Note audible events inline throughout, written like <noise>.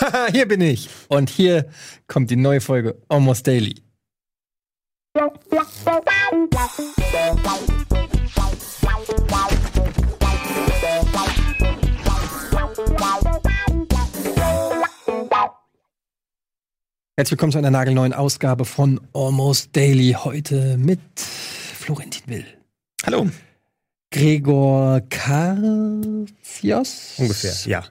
Haha, <laughs> hier bin ich. Und hier kommt die neue Folge Almost Daily. Herzlich willkommen zu einer nagelneuen Ausgabe von Almost Daily. Heute mit Florentin Will. Hallo. Gregor Karzios. Ungefähr, ja.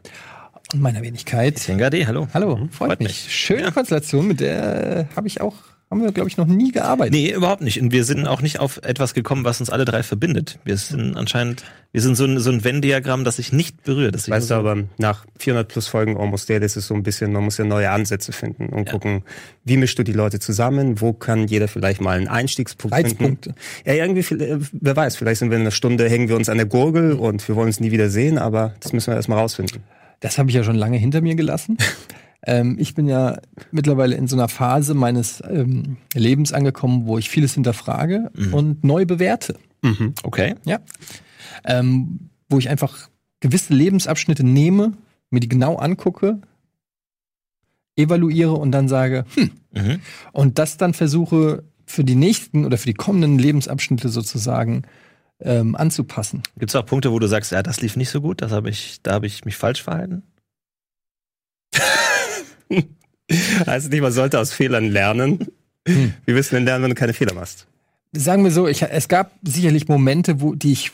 Und meiner Wenigkeit. Tengade, hallo. Hallo, freut, Freut mich. mich. Schöne Ja. Konstellation, mit der habe ich auch, haben wir, glaube ich, noch nie gearbeitet. Nee, überhaupt nicht. Und wir sind auch nicht auf etwas gekommen, was uns alle drei verbindet. Wir sind anscheinend, wir sind so ein, so ein Venn-Diagramm, das sich nicht berührt. Das Weißt du, so, aber nach 400 plus Folgen Almost Daily ist es so ein bisschen, man muss ja neue Ansätze finden und Ja. gucken, wie mischst du die Leute zusammen, wo kann jeder vielleicht mal einen Einstiegspunkt Reizpunkte. finden. Ja, irgendwie, viel- äh, wer weiß, vielleicht sind wir in einer Stunde, hängen wir uns an der Gurgel und wir wollen uns nie wieder sehen, aber das müssen wir erstmal rausfinden. Das habe ich ja schon lange hinter mir gelassen. <laughs> ähm, ich bin ja mittlerweile in so einer Phase meines ähm, Lebens angekommen, wo ich vieles hinterfrage und neu bewerte. Mhm. okay. Ja. Ähm, wo ich einfach gewisse Lebensabschnitte nehme, mir die genau angucke, evaluiere und dann sage, hm, Mhm. und das dann versuche für die nächsten oder für die kommenden Lebensabschnitte sozusagen ähm, anzupassen. Gibt es auch Punkte, wo du sagst, ja, das lief nicht so gut, das habe ich, da habe ich mich falsch verhalten? <laughs> Also nicht, man sollte aus Fehlern lernen. Hm. Wie wirst du denn lernen, wenn du keine Fehler machst? Sagen wir so, ich, es gab sicherlich Momente, wo die ich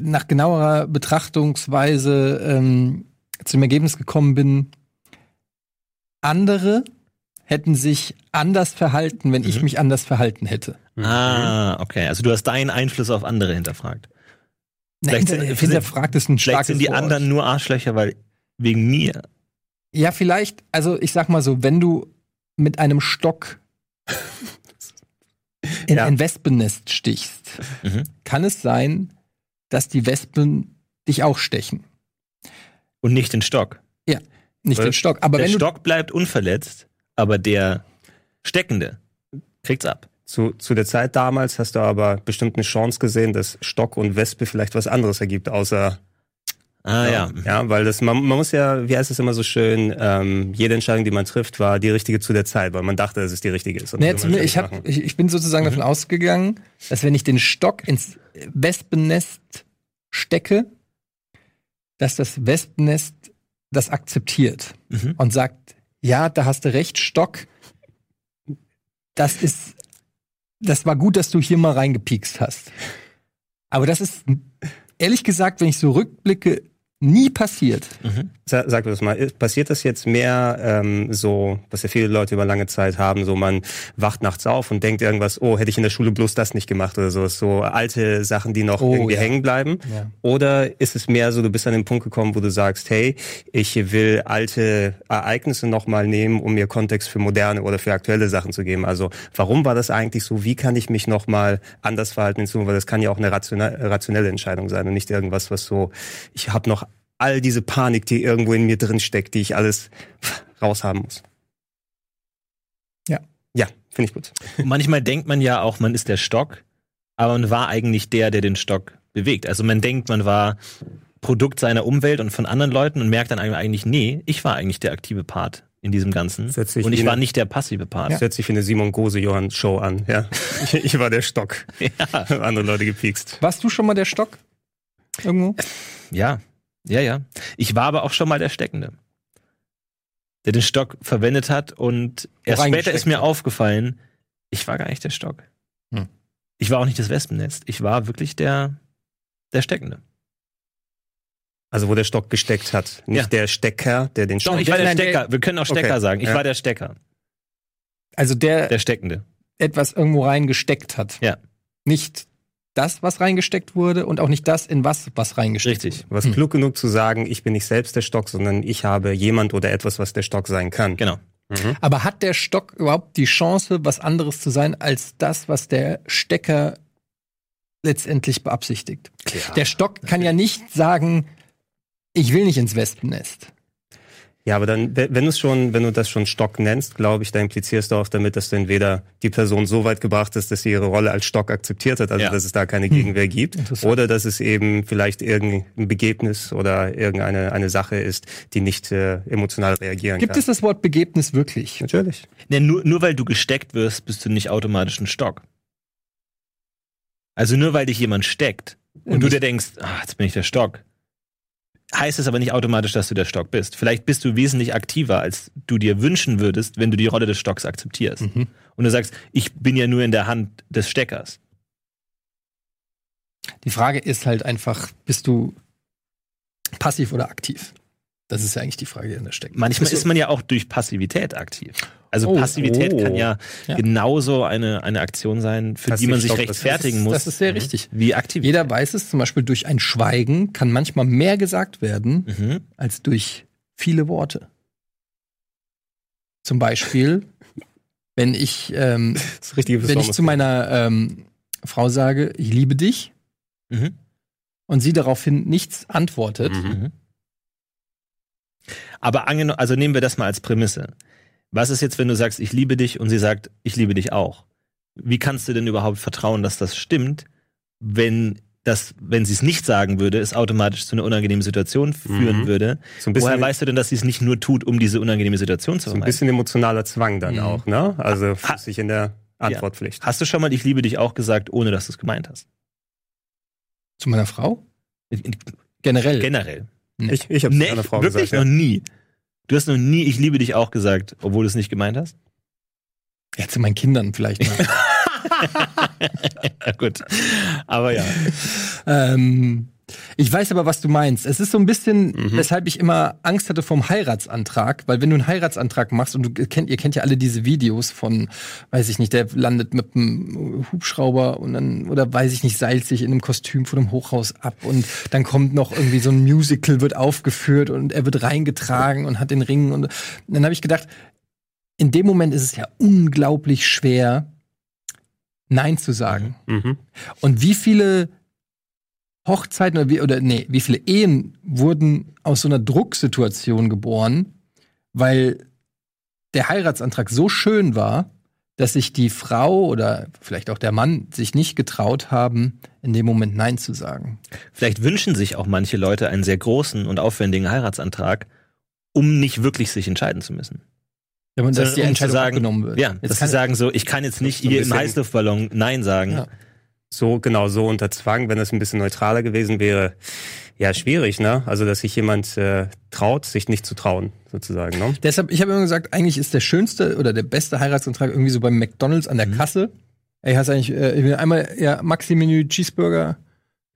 nach genauerer Betrachtungsweise ähm, zum Ergebnis gekommen bin, andere hätten sich anders verhalten, wenn ich Mhm. mich anders verhalten hätte. Ah, okay. Also du hast deinen Einfluss auf andere hinterfragt. Vielleicht Nein, sind- hinterfragt ist ein Vielleicht starkes sind die Wort. anderen nur Arschlöcher, weil wegen mir. Ja, vielleicht, also ich sag mal so, wenn du mit einem Stock <laughs> in Ja. ein Wespennest stichst, Mhm. kann es sein, dass die Wespen dich auch stechen. Und nicht den Stock. Nicht Weil den Stock. Aber der wenn du Stock bleibt unverletzt, aber der Steckende kriegt's ab. Zu, zu der Zeit damals hast du aber bestimmt eine Chance gesehen, dass Stock und Wespe vielleicht was anderes ergibt, außer Ah ja. Ja, weil das, man, man muss ja, wie heißt es immer so schön, ähm, jede Entscheidung, die man trifft, war die richtige zu der Zeit, weil man dachte, dass es die richtige ist. Man zumindest, ich, hab, ich, ich bin sozusagen Mhm. davon ausgegangen, dass wenn ich den Stock ins Wespennest stecke, dass das Wespennest das akzeptiert Mhm. und sagt, ja, da hast du recht, Stock, das ist, das war gut, dass du hier mal reingepiekst hast. Aber das ist, ehrlich gesagt, wenn ich so rückblicke, nie passiert. Mhm. Sa- Sag mir das mal, passiert das jetzt mehr ähm, so, was ja viele Leute über lange Zeit haben, so man wacht nachts auf und denkt irgendwas, oh, hätte ich in der Schule bloß das nicht gemacht oder so, so alte Sachen, die noch Oh, irgendwie ja. hängen bleiben? Ja. Oder ist es mehr so, du bist an den Punkt gekommen, wo du sagst, hey, ich will alte Ereignisse nochmal nehmen, um mir Kontext für moderne oder für aktuelle Sachen zu geben? Also warum war das eigentlich so? Wie kann ich mich nochmal anders verhalten in Zukunft? Weil das kann ja auch eine rationelle Entscheidung sein und nicht irgendwas, was so, ich habe noch all diese Panik, die irgendwo in mir drin steckt, die ich alles raushaben muss. Ja. Ja, finde ich gut. Und manchmal denkt man ja auch, man ist der Stock, aber man war eigentlich der, der den Stock bewegt. Also man denkt, man war Produkt seiner Umwelt und von anderen Leuten und merkt dann eigentlich, nee, ich war eigentlich der aktive Part in diesem Ganzen. Und ich war nicht der passive Part. Das hört sich wie eine Simon Gose-Johann-Show an. Ja, ich, <laughs> ich war der Stock. Ja. Andere Leute gepiekst. Warst du schon mal der Stock? Irgendwo? Ja, ja, ja. Ich war aber auch schon mal der Steckende. Der den Stock verwendet hat und erst später ist mir aufgefallen, ich war gar nicht der Stock. Hm. Ich war auch nicht das Wespennest. Ich war wirklich der, der Steckende. Also wo der Stock gesteckt hat. Nicht Ja. der Stecker, der den Doch, Stock... ich war der nein, der- Stecker. Wir können auch Stecker Okay, sagen. Ich ja. war der Stecker. Also der, Der Steckende. etwas irgendwo reingesteckt hat. Ja. Nicht das, was reingesteckt wurde und auch nicht das, in was was reingesteckt Richtig. Du warst Hm. klug genug zu sagen, ich bin nicht selbst der Stock, sondern ich habe jemand oder etwas, was der Stock sein kann. Genau. Mhm. wurde. Aber hat der Stock überhaupt die Chance, was anderes zu sein, als das, was der Stecker letztendlich beabsichtigt? Klar. Der Stock kann ja nicht sagen, ich will nicht ins Wespennest. Ja, aber dann, wenn du es schon, wenn du das schon Stock nennst, glaube ich, da implizierst du auch damit, dass du entweder die Person so weit gebracht hast, dass sie ihre Rolle als Stock akzeptiert hat, also Ja. dass es da keine Gegenwehr gibt, oder dass es eben vielleicht irgendein Begebnis oder irgendeine eine Sache ist, die nicht äh, emotional reagieren Gibt kann. es das Wort Begebnis wirklich? Natürlich. Ne, nur, nur weil du gesteckt wirst, bist du nicht automatisch ein Stock. Also nur weil dich jemand steckt und du dir denkst, ah, jetzt bin ich der Stock, heißt es aber nicht automatisch, dass du der Stock bist. Vielleicht bist du wesentlich aktiver, als du dir wünschen würdest, wenn du die Rolle des Stocks akzeptierst. Mhm. Und du sagst, ich bin ja nur in der Hand des Steckers. Die Frage ist halt einfach, bist du passiv oder aktiv? Das ist ja eigentlich die Frage, die in der steckt. Manchmal ist man ja auch durch Passivität aktiv. Also Oh, Passivität oh. kann ja, Ja. genauso eine, eine Aktion sein, für die man sich Passiv-Stock, das ist- rechtfertigen muss, Das ist sehr richtig. wie aktiv. Jeder weiß es, zum Beispiel durch ein Schweigen kann manchmal mehr gesagt werden, Mhm. als durch viele Worte. Zum Beispiel, <laughs> wenn ich, ähm, Das wenn ich zu meiner ähm, Frau sage, ich liebe dich, Mhm. und sie daraufhin nichts antwortet, Mhm. Mhm. Aber angenommen, also nehmen wir das mal als Prämisse. Was ist jetzt, wenn du sagst, ich liebe dich und sie sagt, ich liebe dich auch? Wie kannst du denn überhaupt vertrauen, dass das stimmt, wenn das, wenn sie es nicht sagen würde, es automatisch zu einer unangenehmen Situation führen Mhm. würde? so Woher weißt du denn, dass sie es nicht nur tut, um diese unangenehme Situation zu so ein vermeiden? bisschen emotionaler Zwang dann Mhm. auch, ne? Also Ha- sich in der Antwortpflicht. Hast du schon mal ich liebe dich auch gesagt, ohne dass du es gemeint hast? zu meiner Frau, generell. Generell. Ich, ich habe Nee, es einer Frau wirklich gesagt. noch nie. Du hast noch nie ich liebe dich auch gesagt, obwohl du es nicht gemeint hast? ja, zu meinen Kindern vielleicht mal. <laughs> gut. Aber ja. ähm, ich weiß aber, was du meinst. Es ist so ein bisschen, Mhm. weshalb ich immer Angst hatte vom Heiratsantrag, weil wenn du einen Heiratsantrag machst und du kennt, ihr kennt ja alle diese Videos von, weiß ich nicht, der landet mit einem Hubschrauber und dann, oder weiß ich nicht, seilt sich in einem Kostüm vor dem Hochhaus ab und dann kommt noch irgendwie so ein Musical, wird aufgeführt und er wird reingetragen und hat den Ring und dann habe ich gedacht, in dem Moment ist es ja unglaublich schwer, Nein zu sagen. Mhm. Und wie viele Hochzeiten oder wie, oder nee, wie viele Ehen wurden aus so einer Drucksituation geboren, weil der Heiratsantrag so schön war, dass sich die Frau oder vielleicht auch der Mann sich nicht getraut haben, in dem Moment Nein zu sagen. Vielleicht wünschen sich auch manche Leute einen sehr großen und aufwendigen Heiratsantrag, um nicht wirklich sich entscheiden zu müssen. Ja, und dass Sondern die um Entscheidung sagen, abgenommen wird. Ja, Jetzt dass sie sagen so, ich kann jetzt nicht so hier im Heißluftballon Nein sagen. Ja. So, genau, so unter Zwang, wenn es ein bisschen neutraler gewesen wäre, ja, schwierig, ne? Also, dass sich jemand äh, traut, sich nicht zu trauen, sozusagen, ne? Deshalb, ich habe immer gesagt, eigentlich ist der schönste oder der beste Heiratsantrag irgendwie so beim McDonalds an der Mhm. Kasse. Ey, hast eigentlich äh, ich will einmal ja Maxi-Menü Cheeseburger.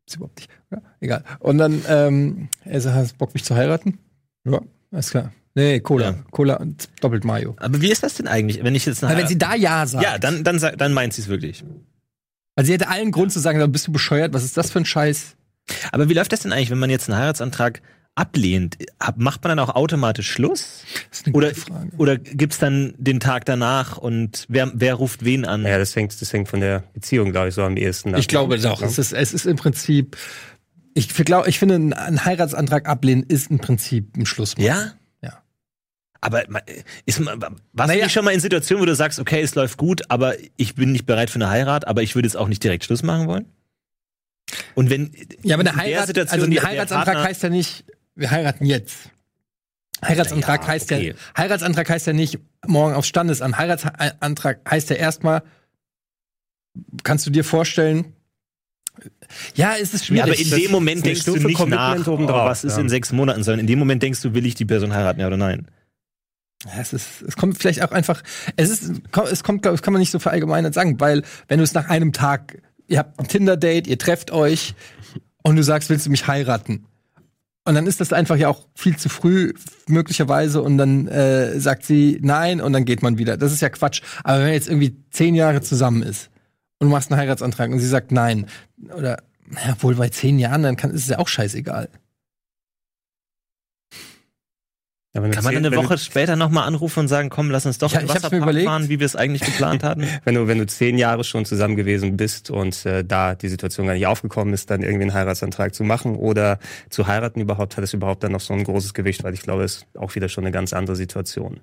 Ist überhaupt nicht. Ja, egal. Und dann, ähm, er sagt, hast du Bock, mich zu heiraten? Ja, alles klar. Nee, Cola. Ja. Cola und doppelt Mayo. Aber wie ist das denn eigentlich, wenn ich jetzt Weil wenn sie da Ja sagt. Ja, dann, dann, dann meint sie es wirklich. Also sie hätte allen Grund zu sagen, bist du bescheuert, was ist das für ein Scheiß? Aber wie läuft das denn eigentlich, wenn man jetzt einen Heiratsantrag ablehnt? Ab- Macht man dann auch automatisch Schluss? Das ist eine Oder, gute Frage. oder gibt's dann den Tag danach und wer, wer ruft wen an? Ja, das hängt, das hängt von der Beziehung, glaube ich, so am ehesten ab. Ich glaube doch. Es ist, es ist im Prinzip, ich, glaub, ich finde, ein, Heiratsantrag ablehnen ist im Prinzip ein Schluss. Ja? Ja. Aber ist, warst du Naja. nicht schon mal in Situationen, wo du sagst, okay, es läuft gut, aber ich bin nicht bereit für eine Heirat, aber ich würde jetzt auch nicht direkt Schluss machen wollen? Und wenn Ja, aber eine Heirat, also ein Heiratsantrag Partner- heißt ja nicht, wir heiraten jetzt. Heiratsantrag Ja, heißt okay. ja, Heiratsantrag heißt ja nicht morgen aufs Standesamt. Heiratsantrag heißt ja erstmal, kannst du dir vorstellen, ja, es ist Ja, schwierig. aber in dem Moment denkst du nicht Commitment nach, oh, was ist ja. in sechs Monaten, sondern in dem Moment denkst du, will ich die Person heiraten, ja oder nein? Es, ist, es kommt vielleicht auch einfach, es ist, es kommt, glaube ich, kann man nicht so verallgemeinert sagen, weil wenn du es nach einem Tag, ihr habt ein Tinder-Date, ihr trefft euch und du sagst, willst du mich heiraten? Und dann ist das einfach ja auch viel zu früh, möglicherweise, und dann äh, sagt sie nein und dann geht man wieder. Das ist ja Quatsch. Aber wenn man jetzt irgendwie zehn Jahre zusammen ist und du machst einen Heiratsantrag und sie sagt nein, oder ja, wohl bei zehn Jahren, dann kann, ist es ja auch scheißegal. Ja, wenn du Kann man zehn- eine wenn Woche später nochmal anrufen und sagen, komm, lass uns doch Ja, mir Wasserpark fahren, wie wir es eigentlich geplant hatten? Du, <laughs> wenn du, wenn du zehn Jahre schon zusammen gewesen bist und äh, da die Situation gar nicht aufgekommen ist, dann irgendwie einen Heiratsantrag zu machen oder zu heiraten überhaupt, hat es überhaupt dann noch so ein großes Gewicht, weil ich glaube, es ist auch wieder schon eine ganz andere Situation.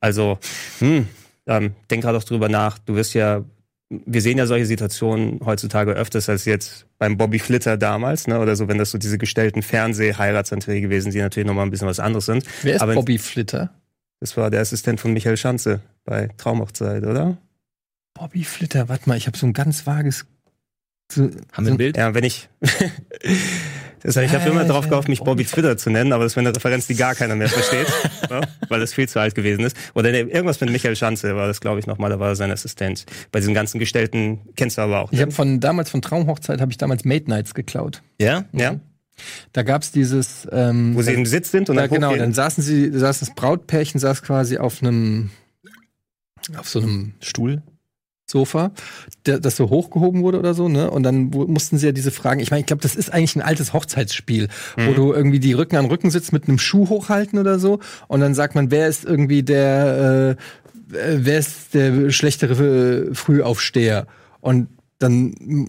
Also, hm, ähm, denk gerade auch drüber nach. Du wirst ja, wir sehen ja solche Situationen heutzutage öfters als jetzt beim Bobby Flitter damals, ne, oder so, wenn das so diese gestellten Fernseh-Heiratsanträge gewesen, die natürlich nochmal ein bisschen was anderes sind. Wer ist Aber- Bobby Flitter? Das war der Assistent von Michael Schanze bei Traumhochzeit, oder? Bobby Flitter, warte mal, ich habe so ein ganz vages. So, Haben wir ein Bild? Ja, wenn ich. Das heißt, ich habe immer Äh, darauf gehofft, mich Bobby Twitter zu nennen, aber das wäre eine Referenz, die gar keiner mehr versteht, <laughs> ne? weil das viel zu alt gewesen ist. Oder ne, irgendwas mit Michael Schanze war das, glaube ich, nochmal, da war sein Assistent. Bei diesen ganzen gestellten, kennst du aber auch. Ich Ne? habe von damals von Traumhochzeit habe ich damals Mate Nights geklaut. Ja? ja? Da gab's dieses ähm, Wo sie im Sitz sind und ja, dann genau, hochgehen. dann saßen sie, saß das Brautpärchen saß quasi auf einem auf so einem Stuhl? Sofa, das so hochgehoben wurde oder so, ne? Und dann wo- mussten sie ja diese Fragen, ich meine, ich glaube, das ist eigentlich ein altes Hochzeitsspiel, wo Mhm. du irgendwie die Rücken an Rücken sitzt mit einem Schuh hochhalten oder so und dann sagt man, wer ist irgendwie der äh, äh, wer ist der schlechtere äh, Frühaufsteher und dann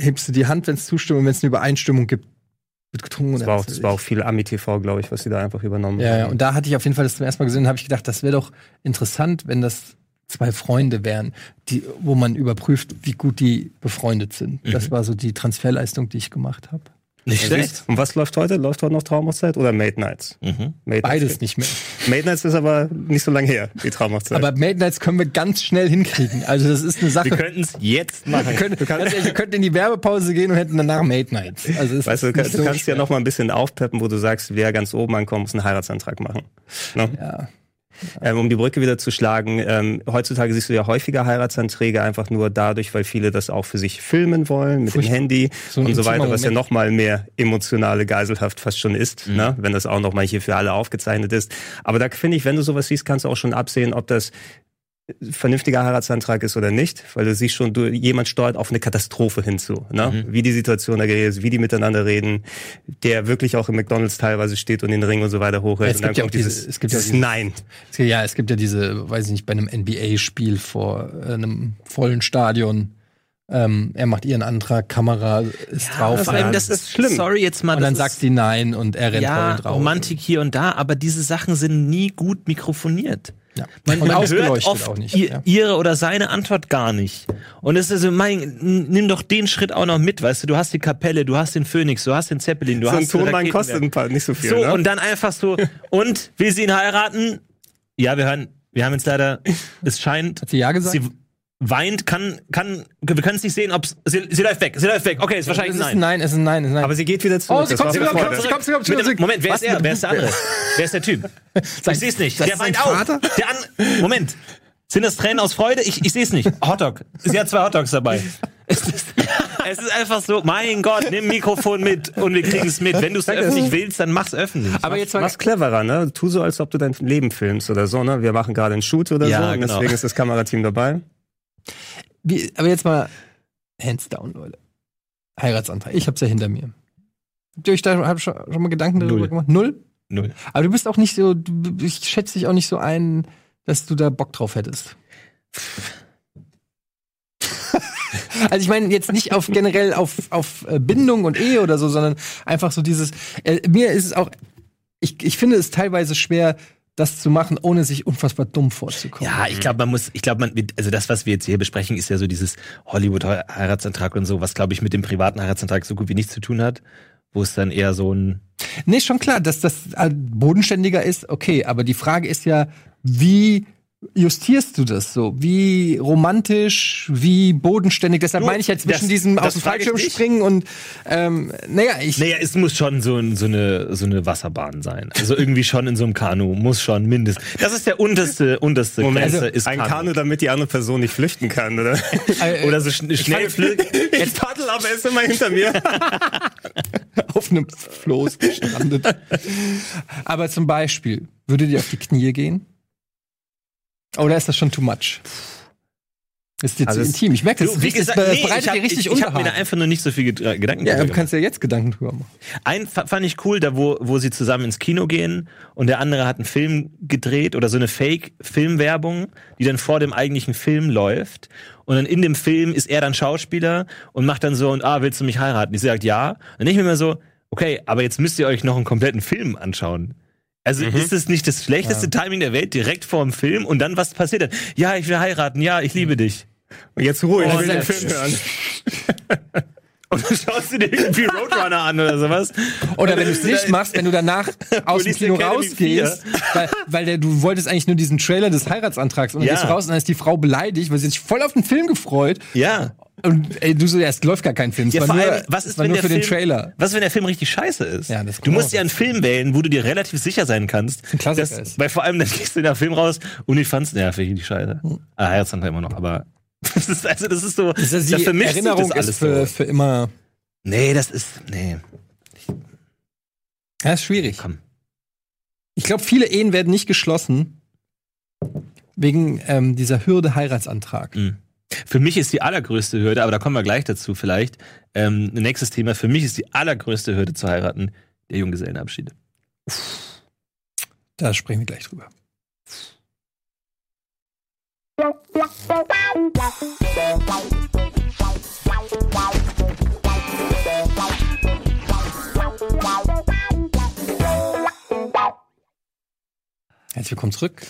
hebst du die Hand, wenn es zustimmt und wenn es eine Übereinstimmung gibt, wird getrunken. das oder war auch, das war auch viel Ami-TV, glaube ich, was sie da einfach übernommen Ja, ja, haben. und da hatte ich auf jeden Fall das zum ersten Mal gesehen, habe ich gedacht, das wäre doch interessant, wenn das zwei Freunde wären, die, wo man überprüft, wie gut die befreundet sind. Mhm. Das war so die Transferleistung, die ich gemacht habe. Nicht schlecht. Und was läuft heute? Läuft heute noch Traumhochzeit oder Mate Nights? Mhm. Mate Beides Nights. nicht mehr. Mate Nights ist aber nicht so lange her, die Traumhochzeit. Aber Made Nights können wir ganz schnell hinkriegen. Also das ist eine Wir Sache. könnten es jetzt machen. Wir können, ganz ehrlich, wir könnten in die Werbepause gehen und hätten danach Made Nights. Also es Weißt du, du, du so kannst ja noch mal ein bisschen aufpeppen, wo du sagst, wer ganz oben ankommt, muss einen Heiratsantrag machen. Ne? Ja. Ähm, um die Brücke wieder zu schlagen, ähm, heutzutage siehst du ja häufiger Heiratsanträge einfach nur dadurch, weil viele das auch für sich filmen wollen, mit Furchtbar. dem Handy So und so weiter, was ja Moment. noch mal mehr emotionale Geiselhaft fast schon ist, ne? wenn das auch noch mal hier für alle aufgezeichnet ist. Aber da finde ich, wenn du sowas siehst, kannst du auch schon absehen, ob das vernünftiger Heiratsantrag ist oder nicht, weil du siehst schon, du, jemand steuert auf eine Katastrophe hinzu, ne? wie die Situation da ist, wie die miteinander reden, der wirklich auch im McDonalds teilweise steht und den Ring und so weiter hochhält. Es gibt ja auch diese- dieses, es gibt ja dieses dieses- Nein. Ja, es gibt ja diese, weiß ich nicht, bei einem NBA-Spiel vor äh, einem vollen Stadion. Ähm, er macht ihren Antrag, Kamera ist drauf. vor allem, das ist schlimm. Sorry jetzt mal. und dann sagt sie nein und er rennt ja, voll drauf. Romantik hier und da, aber diese Sachen sind nie gut mikrofoniert. Ja. Man, und man hört oft auch nicht. ihr, ja. ihre oder seine Antwort gar nicht. Und es ist so, mein, nimm doch den Schritt auch noch mit, weißt du, du hast die Kapelle, du hast den Phönix, du hast den Zeppelin, du so ein hast Tonmann Raketenwerk. kostet ein paar, nicht so viel. So, ne? und dann einfach so, und will sie ihn heiraten? Ja, wir hören, wir haben jetzt leider, es scheint, Hat sie ja gesagt? sie weint, kann, kann, wir können es nicht sehen, ob sie, sie läuft weg, sie läuft weg. Okay, ist wahrscheinlich es ist ein ein Nein. Nein, es ist ein Nein, es ist ein Nein. aber sie geht wieder zurück. Oh, sie kommt Freude. kommt zurück, kommt zurück, Mit dem, zurück. Moment, wer Was ist er? Wer ist der andere? Wer ist der Typ? Ich sehe es nicht. Der sein weint auch. Der an Moment. Sind das Tränen aus Freude? Ich, ich sehe es nicht. Hotdog. Sie hat zwei Hotdogs dabei. Es ist, <laughs> es ist einfach so, mein Gott, nimm Mikrofon mit und wir kriegen es mit. Wenn du es öffentlich willst, dann mach's öffentlich. Aber jetzt mal, Mach's cleverer, ne? Tu so, als ob du dein Leben filmst oder so, ne? Wir machen gerade einen Shoot oder Ja, so, und genau. deswegen ist das Kamerateam dabei. Wie, aber jetzt mal hands down, Leute. Heiratsantrag. Ich hab's ja hinter mir. Habt ihr euch da hab schon, schon mal Gedanken darüber Null. gemacht? Null? Null. Aber du bist auch nicht so, du, ich schätze dich auch nicht so ein, dass du da Bock drauf hättest. <laughs> Also ich meine jetzt nicht auf generell auf, auf äh, Bindung und Ehe oder so, sondern einfach so dieses, äh, mir ist es auch, ich, ich finde es teilweise schwer, das zu machen, ohne sich unfassbar dumm vorzukommen. Ja, ich glaube, man muss, ich glaube, man, also das, was wir jetzt hier besprechen, ist ja so dieses Hollywood-Heiratsantrag und so, was, glaube ich, mit dem privaten Heiratsantrag so gut wie nichts zu tun hat. Wo es dann eher so ein, Nee, schon klar, dass das äh, bodenständiger ist, okay, aber die Frage ist ja, wie justierst du das so? Wie romantisch, wie bodenständig? Deshalb Du, meine ich ja zwischen das- diesem das aus dem Fallschirm springen und ähm, naja, ich Naja, es muss schon so, so, eine, so eine Wasserbahn sein. Also irgendwie schon in so einem Kanu. Muss schon mindestens. Das ist der unterste, unterste Moment, Grenze ist ein Kanu, damit die andere Person nicht flüchten kann, oder? <laughs> äh, Oder so schn schnell flügen. <laughs> Ich paddel, aber er ist immer hinter mir. <laughs> auf einem Floß gestrandet. aber zum Beispiel, würdet ihr auf die Knie gehen? Oder ist das schon too much? Ist jetzt Also zu intim. Ich merke, das, Du, das gesagt, nee, bereitet ich habe dir richtig ich, ich hab mir da einfach nur nicht so viel Ged- Gedanken Ja, drüber du kannst ja jetzt Gedanken drüber machen. Ein fa- fand ich cool, da wo, wo sie zusammen ins Kino gehen und der andere hat einen Film gedreht oder so eine Fake-Filmwerbung, die dann vor dem eigentlichen Film läuft. Und dann in dem Film ist er dann Schauspieler und macht dann so und ah, willst du mich heiraten? Ich sagt ja. Dann denke ich mir immer so, okay, aber jetzt müsst ihr euch noch einen kompletten Film anschauen. Also ist es nicht das schlechteste Timing der Welt, direkt vor dem Film und dann was passiert dann? Ja, ich will heiraten, ja, ich liebe dich. Und jetzt ruhig, Oh, ich will den Film hören. <laughs> Und dann schaust du dir irgendwie Roadrunner an oder sowas. Oder wenn du es nicht machst, wenn du danach <laughs> aus dem Kino rausgehst, <laughs> weil, weil der, du wolltest eigentlich nur diesen Trailer des Heiratsantrags und dann Ja. gehst du raus und dann ist die Frau beleidigt, weil sie sich voll auf den Film gefreut. Ja. Und ey, du so, ja, es läuft gar kein Film. Es Ja, vor nur, allem, was ist, wenn nur der für Film, den Trailer. Was, wenn der Film richtig scheiße ist? Ja, das du musst ja einen Film wählen, wo du dir relativ sicher sein kannst. ein Klassiker ist. Weil vor allem, <laughs> dann gehst du in den Film raus und ich fand's, ich nicht scheiße. Ah, Herzantrag immer noch, aber <laughs> das ist, also, das ist so, Das ist da die vermischt sich Erinnerung das alles ist für, für immer. Nee, das ist, nee, Ja, ist schwierig. komm. Ich glaube, viele Ehen werden nicht geschlossen wegen ähm, dieser Hürde Heiratsantrag. Mhm. Für mich ist die allergrößte Hürde, aber da kommen wir gleich dazu vielleicht, ähm, nächstes Thema, für mich ist die allergrößte Hürde zu heiraten der Junggesellenabschied. Da sprechen wir gleich drüber. Herzlich willkommen zurück.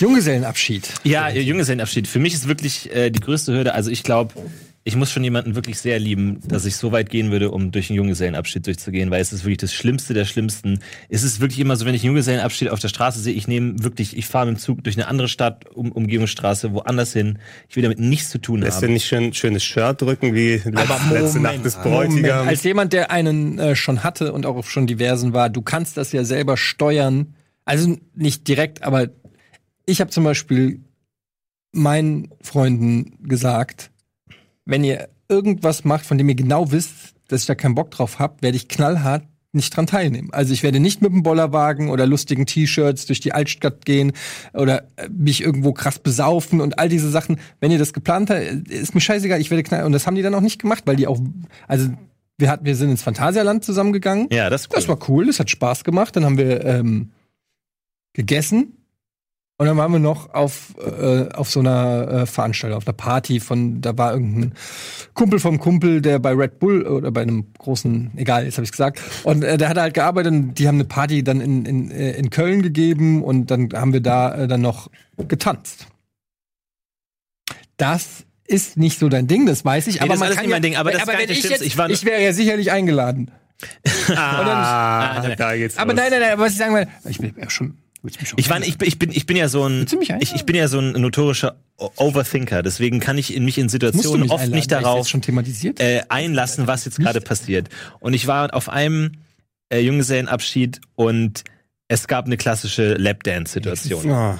Junggesellenabschied. Ja, Junggesellenabschied. Für mich ist wirklich äh, die größte Hürde. Also ich glaube, ich muss schon jemanden wirklich sehr lieben, dass ich so weit gehen würde, um durch einen Junggesellenabschied durchzugehen, weil es ist wirklich das Schlimmste der Schlimmsten. Es ist wirklich immer so, wenn ich einen Junggesellenabschied auf der Straße sehe, ich nehme wirklich, ich fahre mit dem Zug durch eine andere Stadt, um, Umgehungsstraße, woanders hin. Ich will damit nichts zu tun Lässt du haben. nicht schön schönes Shirt drücken, wie letzte, letzte Nacht des. Bräutigams? Als jemand, der einen äh, schon hatte und auch auf schon diversen war, du kannst das ja selber steuern. Also nicht direkt, aber ich habe zum Beispiel meinen Freunden gesagt, wenn ihr irgendwas macht, von dem ihr genau wisst, dass ich da keinen Bock drauf hab, werde ich knallhart nicht dran teilnehmen. Also ich werde nicht mit dem Bollerwagen oder lustigen T-Shirts durch die Altstadt gehen oder äh, mich irgendwo krass besaufen und all diese Sachen. Wenn ihr das geplant habt, ist mir scheißegal, ich werde knallen. Und das haben die dann auch nicht gemacht, weil die auch, also wir hatten, wir sind ins Phantasialand zusammengegangen. Ja, das cool. Das war cool, das hat Spaß gemacht. Dann haben wir ähm, gegessen und dann waren wir noch auf, äh, auf so einer äh, Veranstaltung, auf einer Party von, da war irgendein Kumpel vom Kumpel, der bei Red Bull oder bei einem großen, egal, jetzt habe ich gesagt, und äh, der hat halt gearbeitet und die haben eine Party dann in, in, äh, in Köln gegeben und dann haben wir da äh, dann noch getanzt. Das ist nicht so dein Ding, das weiß ich, Nee, aber das ist man alles kann nicht mein ja, Ding, aber das ist gar wenn ich jetzt, Ich war- ich wäre ja sicherlich eingeladen. <laughs> Ah, Oder- <laughs> da geht's Aber los. nein, nein, nein, was ich sagen will, ich bin ja schon, Ich, war, ich, bin- ich, bin, ich bin ja so ein ich, ich bin ja so ein notorischer Overthinker, deswegen kann ich in mich in Situationen mich oft einladen, nicht darauf jetzt schon thematisiert. äh, einlassen, was jetzt gerade passiert. Und ich war auf einem äh, Junggesellenabschied und es gab eine klassische Lapdance-Situation.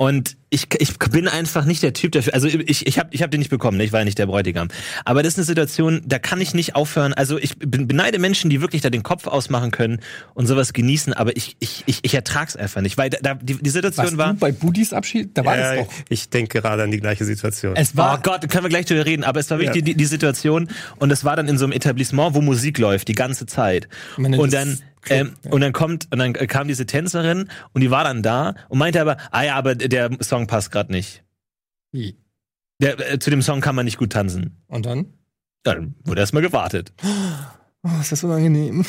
Und ich, ich bin einfach nicht der Typ dafür. Also ich, ich habe ich hab den nicht bekommen, ne? ich war ja nicht der Bräutigam. Aber das ist eine Situation, da kann ich nicht aufhören. Also ich bin- beneide Menschen, die wirklich da den Kopf ausmachen können und sowas genießen, aber ich, ich, ich, ich ertrag's einfach nicht. Weil da, da, die, die Situation Warst war. du bei Budis Abschied? Da war ja, das doch. ich denke gerade an die gleiche Situation. Es Oh war, Gott, können wir gleich drüber reden, aber es war wirklich Ja. die, die Situation und es war dann in so einem Etablissement, wo Musik läuft die ganze Zeit. Meine, und dann ähm, ja. und dann kommt und dann kam diese Tänzerin und die war dann da und meinte aber, ah ja, aber der Song passt gerade nicht. Wie? Der, äh, zu dem Song kann man nicht gut tanzen. Und dann? Dann wurde erstmal gewartet. Oh, ist das unangenehm.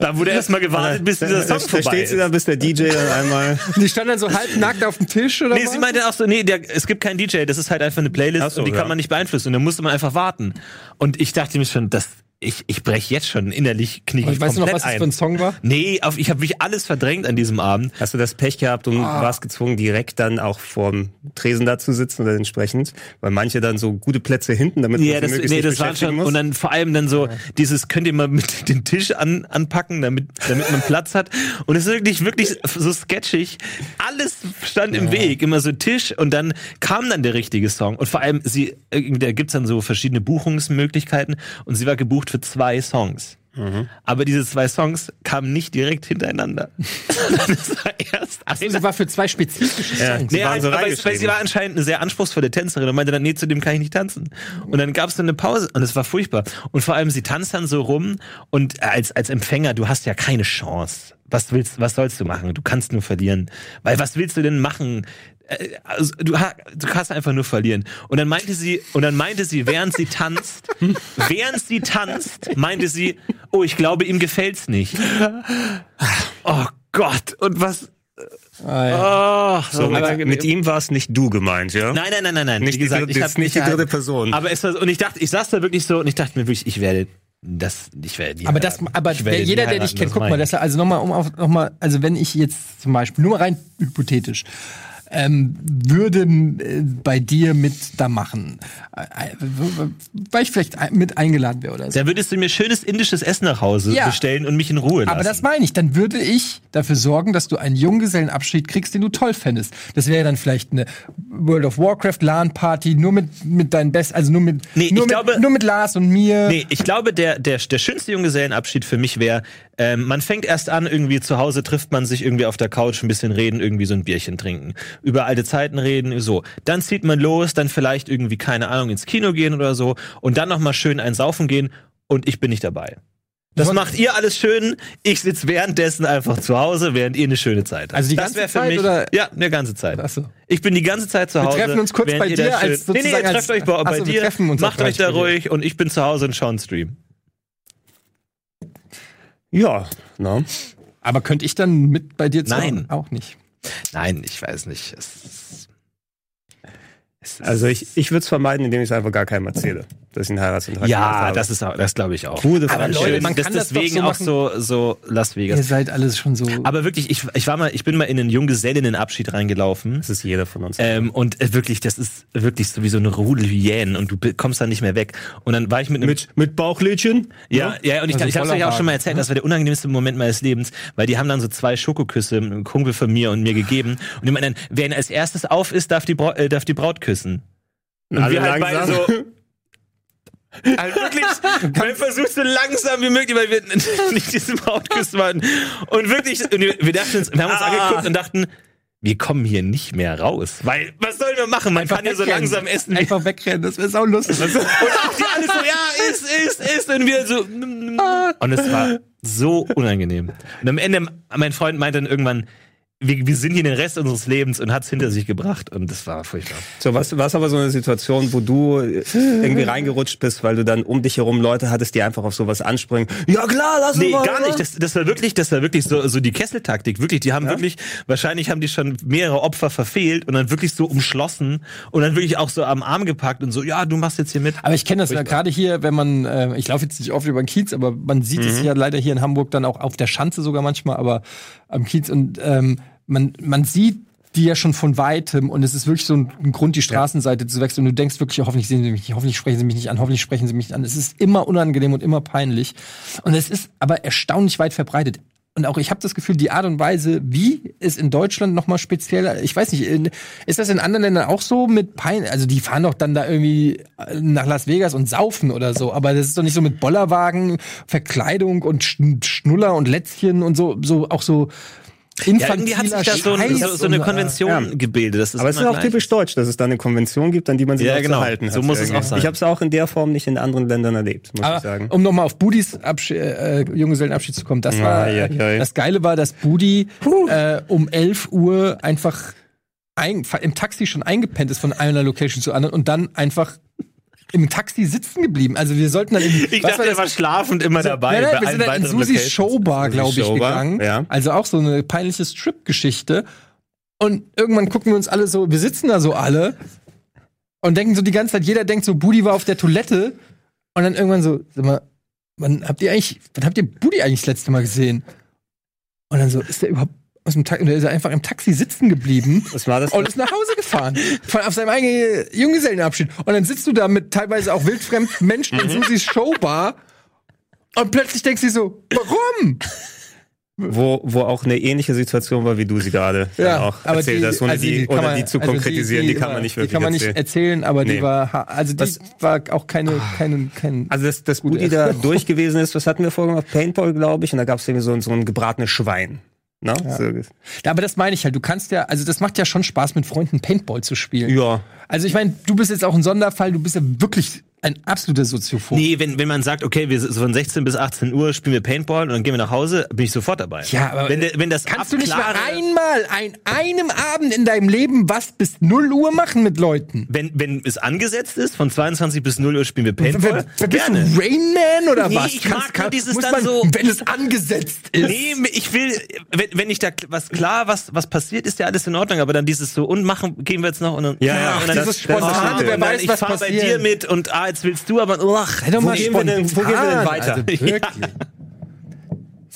Da wurde erstmal gewartet, bis dieser Song vorbei versteht sie dann, bis der DJ dann einmal. Die stand dann so halbnackt auf dem Tisch oder Nee, was? sie meinte auch so, nee, der, es gibt keinen DJ, das ist halt einfach eine Playlist so, und die ja. kann man nicht beeinflussen und da musste man einfach warten. Und ich dachte mir schon, das, ich, ich breche jetzt schon innerlich knie ich weißt du noch, was das ein. für ein Song war? Nee, auf, ich habe mich alles verdrängt an diesem Abend. Hast du das Pech gehabt und Ah. warst gezwungen, direkt dann auch vorm Tresen da zu sitzen oder entsprechend? Weil manche dann so gute Plätze hinten, damit Ja, man das, möglichst nee, nicht das war schon. muss. Und dann vor allem dann so dieses, könnt ihr mal mit <laughs> den Tisch an, anpacken, damit, damit man Platz hat. Und es ist wirklich, wirklich so sketchig. Alles stand im Weg. Immer so Tisch und dann kam dann der richtige Song. Und vor allem, sie, äh, da gibt's dann so verschiedene Buchungsmöglichkeiten und sie war gebucht für zwei Songs. Aber diese zwei Songs kamen nicht direkt hintereinander. <laughs> das war erst Also eine sie war für zwei spezifische Ja. Songs. Sie Nee, so aber es, weil reingeschrieben. sie war anscheinend eine sehr anspruchsvolle Tänzerin und meinte dann, nee, zu dem kann ich nicht tanzen. Und dann gab es dann eine Pause und es war furchtbar. Und vor allem, sie tanzt dann so rum und als, als Empfänger, du hast ja keine Chance. Was willst, was sollst du machen? Du kannst nur verlieren. Weil was willst du denn machen? Äh, Also, du, du kannst einfach nur verlieren. Und dann meinte sie, und dann meinte sie, während sie tanzt, während sie tanzt, meinte sie, oh, ich glaube, ihm gefällt's nicht. Oh Gott, und was, Ah, ja. oh, So, mit, mit ihm war es nicht du gemeint, ja? Nein, nein, nein, nein, nein. Nicht Wie die gesagt, dritte- ich hab nicht die dritte Person. Aber es war, und ich dachte, ich saß da wirklich so und ich dachte mir wirklich, ich werde das, ich werde. nie Aber das, aber werde jeder, der dich kennt, guck mal, das also nochmal, um auf, noch mal, also wenn ich jetzt zum Beispiel, nur mal rein hypothetisch, ähm, würde äh, bei dir mit da machen, äh, äh, weil ich vielleicht ein- mit eingeladen wäre oder so. Da würdest du mir schönes indisches Essen nach Hause Ja. bestellen und mich in Ruhe lassen. Aber das meine ich, dann würde ich dafür sorgen, dass du einen Junggesellenabschied kriegst, den du toll fändest. Das wäre dann vielleicht eine World of Warcraft LAN-Party, nur mit, mit deinen Best, also nur mit, Nee, nur, ich mit glaube- nur mit Lars und mir. Nee, ich glaube, der, der, der schönste Junggesellenabschied für mich wäre, ähm, man fängt erst an, irgendwie zu Hause trifft man sich irgendwie auf der Couch, ein bisschen reden, irgendwie so ein Bierchen trinken, über alte Zeiten reden, so. Dann zieht man los, dann vielleicht irgendwie, keine Ahnung, ins Kino gehen oder so und dann nochmal schön ein Saufen gehen und ich bin nicht dabei. Das macht ihr alles schön, ich sitz währenddessen einfach zu Hause, während ihr eine schöne Zeit habt. Also die das ganze wär für Zeit, mich, oder? Ja, eine ganze Zeit. Ach so. Ich bin die ganze Zeit zu Hause. treffen uns kurz bei dir als Nee, nee, ihr sozusagen trefft euch bei, bei so, wir dir, macht euch da bei ruhig und ich bin zu Hause und schaue einen Stream. Ja, ne? Aber könnte ich dann mit bei dir zu Nein. Auch nicht. Nein, ich weiß nicht. Es, es Also ich, ich würde es vermeiden, indem ich es einfach gar keinem erzähle, dass ich einen Heiratsantrag ja, habe. das ist auch- das glaube ich auch. Gute Aber. Leute, man das kann das deswegen so auch so so Las Ihr Vegas. seid alles schon so. Aber wirklich, ich, ich war mal, ich bin mal in einen Junggesellinnenabschied reingelaufen. das ist jeder von uns. Ähm, und äh, wirklich, das ist wirklich so wie so eine Rudel Hyänen und du kommst da nicht mehr weg. Und dann war ich mit einem mit, mit Bauchlädchen? Ja, ja, und ich, Also ich habe voller euch auch schon mal erzählt, das war der unangenehmste Moment meines Lebens, weil die haben dann so zwei Schokoküsse, ein Kumpel von mir und mir gegeben und die meinen, dann, wer als erstes auf ist, darf die, Brau äh, darf die Braut küssen. Und Alle wir halt beide so, halt wirklich, man versucht so langsam wie möglich, weil wir <laughs> nicht diesen Brautküssen wollten. Und wirklich, und wir dachten uns, wir haben uns Ah. angeguckt und dachten, wir kommen hier nicht mehr raus. Weil, was sollen wir machen? Man kann ja so langsam essen. Einfach wegrennen, das wäre sau lustig. Und auch die alle so, ja, ist, ist, ist. Und wir so. Und es war so unangenehm. Und am Ende, mein Freund meinte dann irgendwann, wir, wir sind hier den Rest unseres Lebens und hat es hinter sich gebracht. Und das war furchtbar. So, was war aber so eine Situation, wo du äh, irgendwie <laughs> reingerutscht bist, weil du dann um dich herum Leute hattest, die einfach auf sowas anspringen. Ja klar, lass uns Nee, mal, gar oder? nicht. Das, das war wirklich, das war wirklich so, so die Kesseltaktik. Wirklich, die haben wirklich, wahrscheinlich haben die schon mehrere Opfer verfehlt und dann wirklich so umschlossen und dann wirklich auch so am Arm gepackt und so, ja, du machst jetzt hier mit. Aber ich kenne das ja gerade hier, wenn man, äh, ich laufe jetzt nicht oft über den Kiez, aber man sieht es ja leider hier in Hamburg dann auch auf der Schanze sogar manchmal, aber am Kiez und ähm, man, man sieht die ja schon von weitem und es ist wirklich so ein, ein Grund, die Straßenseite zu wechseln und du denkst wirklich, hoffentlich sehen sie mich nicht, hoffentlich sprechen sie mich nicht an, hoffentlich sprechen sie mich nicht an. Es ist immer unangenehm und immer peinlich und es ist aber erstaunlich weit verbreitet. Und auch ich habe das Gefühl, die Art und Weise, wie es in Deutschland noch mal speziell, ich weiß nicht, in, ist das in anderen Ländern auch so mit Pein, also die fahren doch dann da irgendwie nach Las Vegas und saufen oder so, aber das ist doch nicht so mit Bollerwagen, Verkleidung und Schn- Schnuller und Lätzchen und so, so auch so Ja, irgendwie hat sich da so, ein, so, eine und, äh, Konvention ja. gebildet. Das ist Aber es ist auch gleich. typisch deutsch, dass es da eine Konvention gibt, an die man sich Ja, auch genau. zu halten hat. So muss es auch sein. Ich habe es auch in der Form nicht in anderen Ländern erlebt, muss ich Aber sagen. um nochmal auf Budis Abschied, äh, Junggesellenabschied zu kommen, das war, Ja, ja, ja. das Geile war, dass Budi äh, um 11 Uhr einfach ein, im Taxi schon eingepennt ist von einer Location zur anderen und dann einfach im Taxi sitzen geblieben. Also wir sollten dann in, Ich dachte, er war schlafend immer dabei. Nein, nein, wir sind dann in Susis. Showbar, glaube ich, Showbar, gegangen. ja. Also auch so eine peinliche Strip-Geschichte. Und irgendwann gucken wir uns alle so, wir sitzen da so alle und denken so die ganze Zeit, jeder denkt so, Budi war auf der Toilette. Und dann irgendwann so, sag mal, wann habt ihr eigentlich, wann habt ihr Budi eigentlich das letzte Mal gesehen? Und dann so, ist der überhaupt aus dem Taxi, und ist einfach im Taxi sitzen geblieben. Was war das? Und ist nach Hause gefahren. Von, auf seinem eigenen Junggesellenabschied. Und dann sitzt du da mit teilweise auch wildfremden Menschen in Susis Showbar. Und plötzlich denkst du dir so, warum? wo, wo auch eine ähnliche Situation war, wie du sie gerade Ja, auch aber erzählt die, hast, ohne also die, ohne man- die zu also konkretisieren, die, kann man nicht wirklich Die kann man nicht erzählen. erzählen, aber die Nee. war, ha- also die Was- war auch keine, keine, kein, Also das, das Budi da durch <laughs> gewesen ist, was hatten wir vorher gemacht? Paintball, glaube ich, und da gab es irgendwie so, so ein gebratenes Schwein. Ne? So, Ja, aber das meine ich halt. Du kannst ja, also das macht ja schon Spaß, mit Freunden Paintball zu spielen. ja. Also ich meine, du bist jetzt auch ein Sonderfall. Du bist ja wirklich ein absoluter Soziophob. Nee, wenn, wenn man sagt, okay, wir sind von 16 bis 18 Uhr spielen wir Paintball und dann gehen wir nach Hause, bin ich sofort dabei. Ja, aber wenn, wenn das Kannst du nicht mal einmal ein einem Abend in deinem Leben was bis 0 Uhr machen mit Leuten? wenn, wenn es angesetzt ist, von 22 bis 0 Uhr spielen wir Paintball, Wer- wer bist gerne. du, Rain Man oder Nee, was? ich mag nur dieses muss dann man, so- wenn es angesetzt ist. Nee, ich will, wenn, wenn ich da was klar, was, was passiert, ist ja alles in Ordnung, aber dann dieses so, und machen, gehen wir jetzt noch und dann, Ja, ja, und dann, dieses dann- Spontane, wer weiß, ich was fahr bei passiert. dir mit und ah, jetzt willst du, aber ach, Wo mal gehen wir denn- wo gehen wir denn spontan, weiter? Also, wirklich.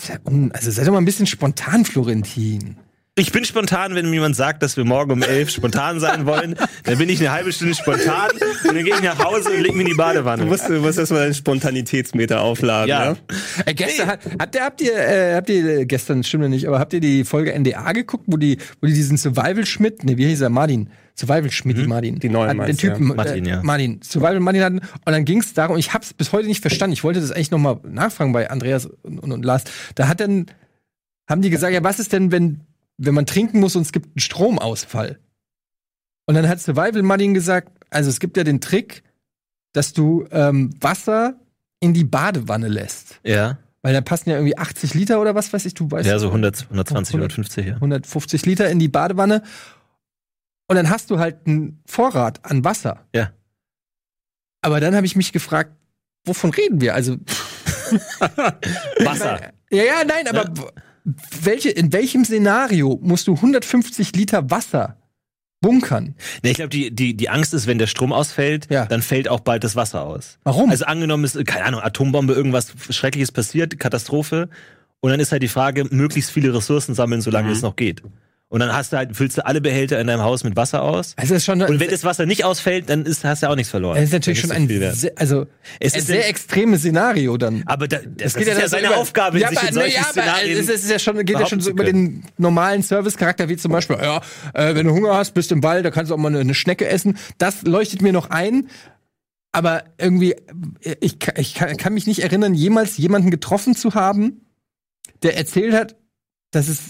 Ja un- also sei doch mal ein bisschen spontan, Florentin. Ich bin spontan, wenn mir jemand sagt, dass wir morgen um elf spontan sein wollen, dann bin ich eine halbe Stunde spontan und dann gehe ich nach Hause und leg mich in die Badewanne. Du musst, du musst erstmal deinen Spontanitätsmeter aufladen. Ja. Ne? Äh, gestern hat, habt ihr, habt ihr, äh, habt ihr, äh, gestern stimmt ja nicht, aber habt ihr die Folge NDA geguckt, wo die, wo die diesen Survival Schmidt, ne, wie hieß er, Martin, Survival Schmidt, Martin. Die neuen den Typen, ja. Martin, äh, ja. Martin, Survival Martin hatten, und dann ging es darum, ich hab's bis heute nicht verstanden, ich wollte das eigentlich nochmal nachfragen bei Andreas und, und, und Lars. Da hat dann, haben die gesagt, ja, was ist denn, wenn, wenn man trinken muss und es gibt einen Stromausfall? Und dann hat Survival Martin gesagt, also es gibt ja den Trick, dass du ähm, Wasser in die Badewanne lässt. Ja, Weil da passen ja irgendwie 80 Liter oder was weiß ich, du weißt. ja, so 100, 120, 100. 150, ja. 150 Liter in die Badewanne. Und dann hast du halt einen Vorrat an Wasser. Ja. Aber dann habe ich mich gefragt, wovon reden wir? Also, <laughs> Wasser. ja, ja, nein, aber w- welche, in welchem Szenario musst du 150 Liter Wasser bunkern? Nee, ich glaube, die, die, die Angst ist, wenn der Strom ausfällt, Ja. dann fällt auch bald das Wasser aus. Warum? Also angenommen ist, keine Ahnung, Atombombe, irgendwas Schreckliches passiert, Katastrophe. Und dann ist halt die Frage, möglichst viele Ressourcen sammeln, solange es noch geht. Und dann hast du halt, füllst du alle Behälter in deinem Haus mit Wasser aus. also, ist schon, Und wenn das Wasser nicht ausfällt, dann ist, hast du ja auch nichts verloren. es ist natürlich schon ein, sehr, also, Es ein ist sehr ein- extremes Szenario dann. Aber da, das, geht ist ja dann so seine über- Aufgabe, ja, sich aber, in solchen ja, aber Szenarien es ist ja schon, geht ja schon so über den normalen Servicecharakter, wie zum Beispiel, ja, äh, wenn du Hunger hast, bist im Wald, da kannst du auch mal eine, eine Schnecke essen. Das leuchtet mir noch ein. Aber irgendwie, äh, ich, ich kann, kann mich nicht erinnern, jemals jemanden getroffen zu haben, der erzählt hat, dass es,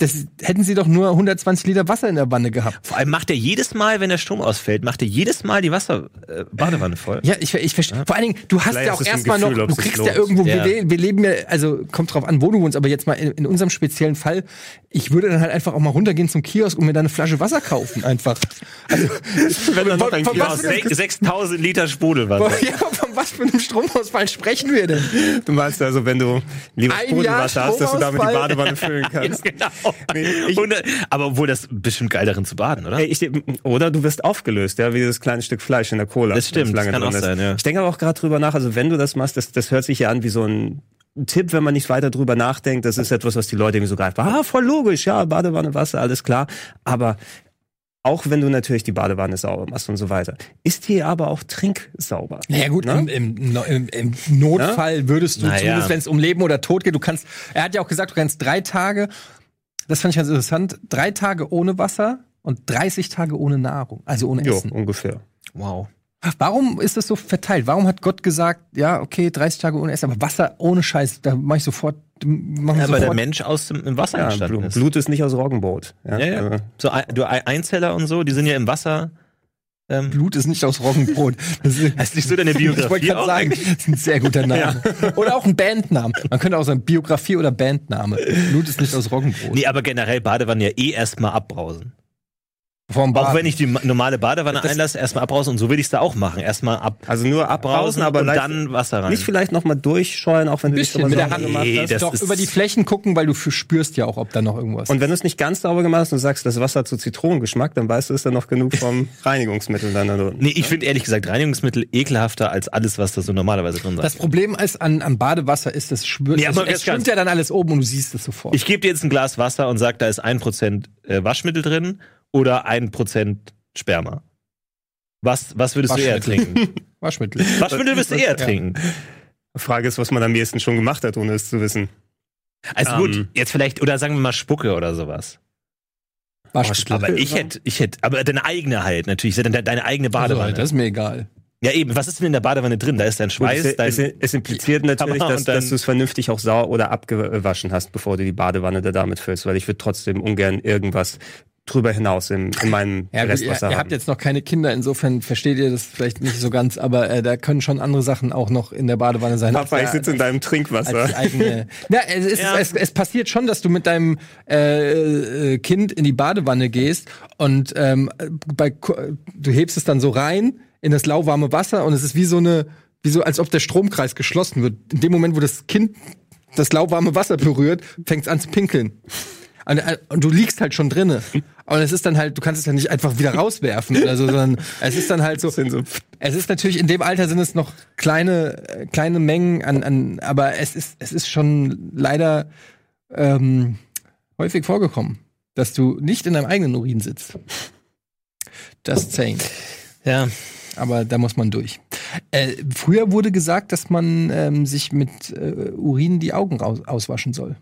das hätten sie doch nur 120 Liter Wasser in der Wanne gehabt. Vor allem macht er jedes Mal, wenn der Strom ausfällt, macht er jedes Mal die Wasser, äh, Badewanne voll. Ja, ich, ich verstehe. Vor allen Dingen, du hast Vielleicht ja auch erstmal noch, du kriegst ja irgendwo, Ja. Wir, wir leben ja, also kommt drauf an, wo du wohnst, aber jetzt mal in, in unserem speziellen Fall, ich würde dann halt einfach auch mal runtergehen zum Kiosk und mir da eine Flasche Wasser kaufen, einfach. Also, <laughs> Wenn dann noch ein von, von, was Kiosk- für einem, Sech- 6000 Liter Sprudelwasser. ja, von was für einem Stromausfall sprechen wir denn? Du meinst also, wenn du lieber Sprudelwasser hast, dass du damit die. Badewanne füllen <laughs> kannst. Genau. <laughs> Nee, ich- Und, äh, aber obwohl das bestimmt geil darin zu baden, oder? Ey, ich, oder du wirst aufgelöst, ja, wie dieses kleine Stück Fleisch in der Cola. Das stimmt, lange das kann auch ist. sein, ja. Ich denke aber auch gerade drüber nach, also wenn du das machst, das, das hört sich ja an wie so ein Tipp, wenn man nicht weiter drüber nachdenkt. Das ist etwas, was die Leute irgendwie so greifen. Ah, voll logisch, ja, Badewanne, Wasser, alles klar. Aber auch wenn du natürlich die Badewanne sauber machst und so weiter, ist die aber auch trinksauber. Naja gut, Ne? im, im, im, im Notfall würdest du Naja. zumindest, wenn es um Leben oder Tod geht, du kannst, er hat ja auch gesagt, du kannst drei Tage, das fand ich ganz interessant, drei Tage ohne Wasser und 30 Tage ohne Nahrung, also ohne Jo, Essen. ungefähr. Wow. Warum ist das so verteilt? Warum hat Gott gesagt, ja, okay, 30 Tage ohne Essen, aber Wasser ohne Scheiß, da mache ich sofort, mach Ja, weil der. Mensch aus dem im Wasser Ja, entstanden Blut, ist. Blut ist nicht aus Roggenbrot. Ja, Ja, ja. So, du Ein- Einzeller und so, die sind ja im Wasser. Ähm, Blut ist nicht aus Roggenbrot. Das ist, Heißt nicht so deine ich wollte Biografie gerade sagen, das ist ein sehr guter Name. Oder auch ein Bandname. Man könnte auch sagen Biografie oder Bandname. Blut ist nicht aus Roggenbrot. Nee, aber generell Badewanne ja eh erstmal abbrausen. Auch Baden. wenn ich die ma- normale Badewanne einlasse, erstmal abbrausen. Und so will ich es da auch machen. Erstmal ab, also nur abbrausen, abbrausen, aber und dann Wasser rein. nicht vielleicht noch mal durchscheuen, auch wenn Ein du dich schon mal mit der Hand gemacht Nee, hast. das doch ist- über die Flächen gucken, weil du spürst ja auch, ob da noch irgendwas. Und wenn du es nicht ganz sauber gemacht hast und sagst, das Wasser hat so Zitronengeschmack, dann weißt du, ist da noch genug vom <laughs> Reinigungsmittel dann da drin. Nee, ich finde ehrlich gesagt Reinigungsmittel ekelhafter als alles, was da so normalerweise drin das ist. Problem ist an, am Badewasser ist, es schwimmt, Nee, aber es ganz- schwimmt ja dann alles oben und du siehst es sofort. Ich gebe dir jetzt ein Glas Wasser und sag, da ist ein Prozent äh, Waschmittel drin oder ein Prozent Sperma. Was, was würdest du eher trinken? <laughs> Waschmittel. Waschmittel wirst du eher trinken. Frage ist, was man am ehesten schon gemacht hat, ohne es zu wissen. Also Ähm. gut, jetzt vielleicht, oder sagen wir mal Spucke oder sowas. Waschmittel. Aber ich hätte, ich hätte, aber deine eigene halt, natürlich, deine, deine eigene Also, Badewanne. das ist mir egal. ja eben, was ist denn in der Badewanne drin? Da ist dein Schweiß, es, dein, es, es impliziert natürlich, <laughs> dass, dass du es vernünftig auch sauer oder abgewaschen hast, bevor du die Badewanne da damit füllst, weil ich würde trotzdem ungern irgendwas drüber hinaus im, in meinem Ja, ihr, Restwasser ihr haben. habt jetzt noch keine Kinder, insofern versteht ihr das vielleicht nicht so ganz, aber äh, da können schon andere Sachen auch noch in der Badewanne sein. Papa, als ich der- sitze in deinem Trinkwasser. eigene. <laughs> Ja, es, ist, Ja. Es, es passiert schon, dass du mit deinem äh, äh, Kind in die Badewanne gehst und ähm, bei, du hebst es dann so rein in das lauwarme Wasser und es ist wie so eine, wie so, als ob der Stromkreis geschlossen wird. In dem Moment, wo das Kind das lauwarme Wasser berührt, fängt es an zu pinkeln. Und, äh, und du liegst halt schon drinne. Und es ist dann halt, du kannst es ja nicht einfach wieder rauswerfen oder so, sondern es ist dann halt so. Es ist natürlich in dem Alter sind es noch kleine äh, kleine Mengen an, an aber es ist es ist schon leider ähm, häufig vorgekommen, dass du nicht in deinem eigenen Urin sitzt. Just saying. ja. Aber da muss man durch. Äh, früher wurde gesagt, dass man ähm, sich mit äh, Urin die Augen auswaschen soll.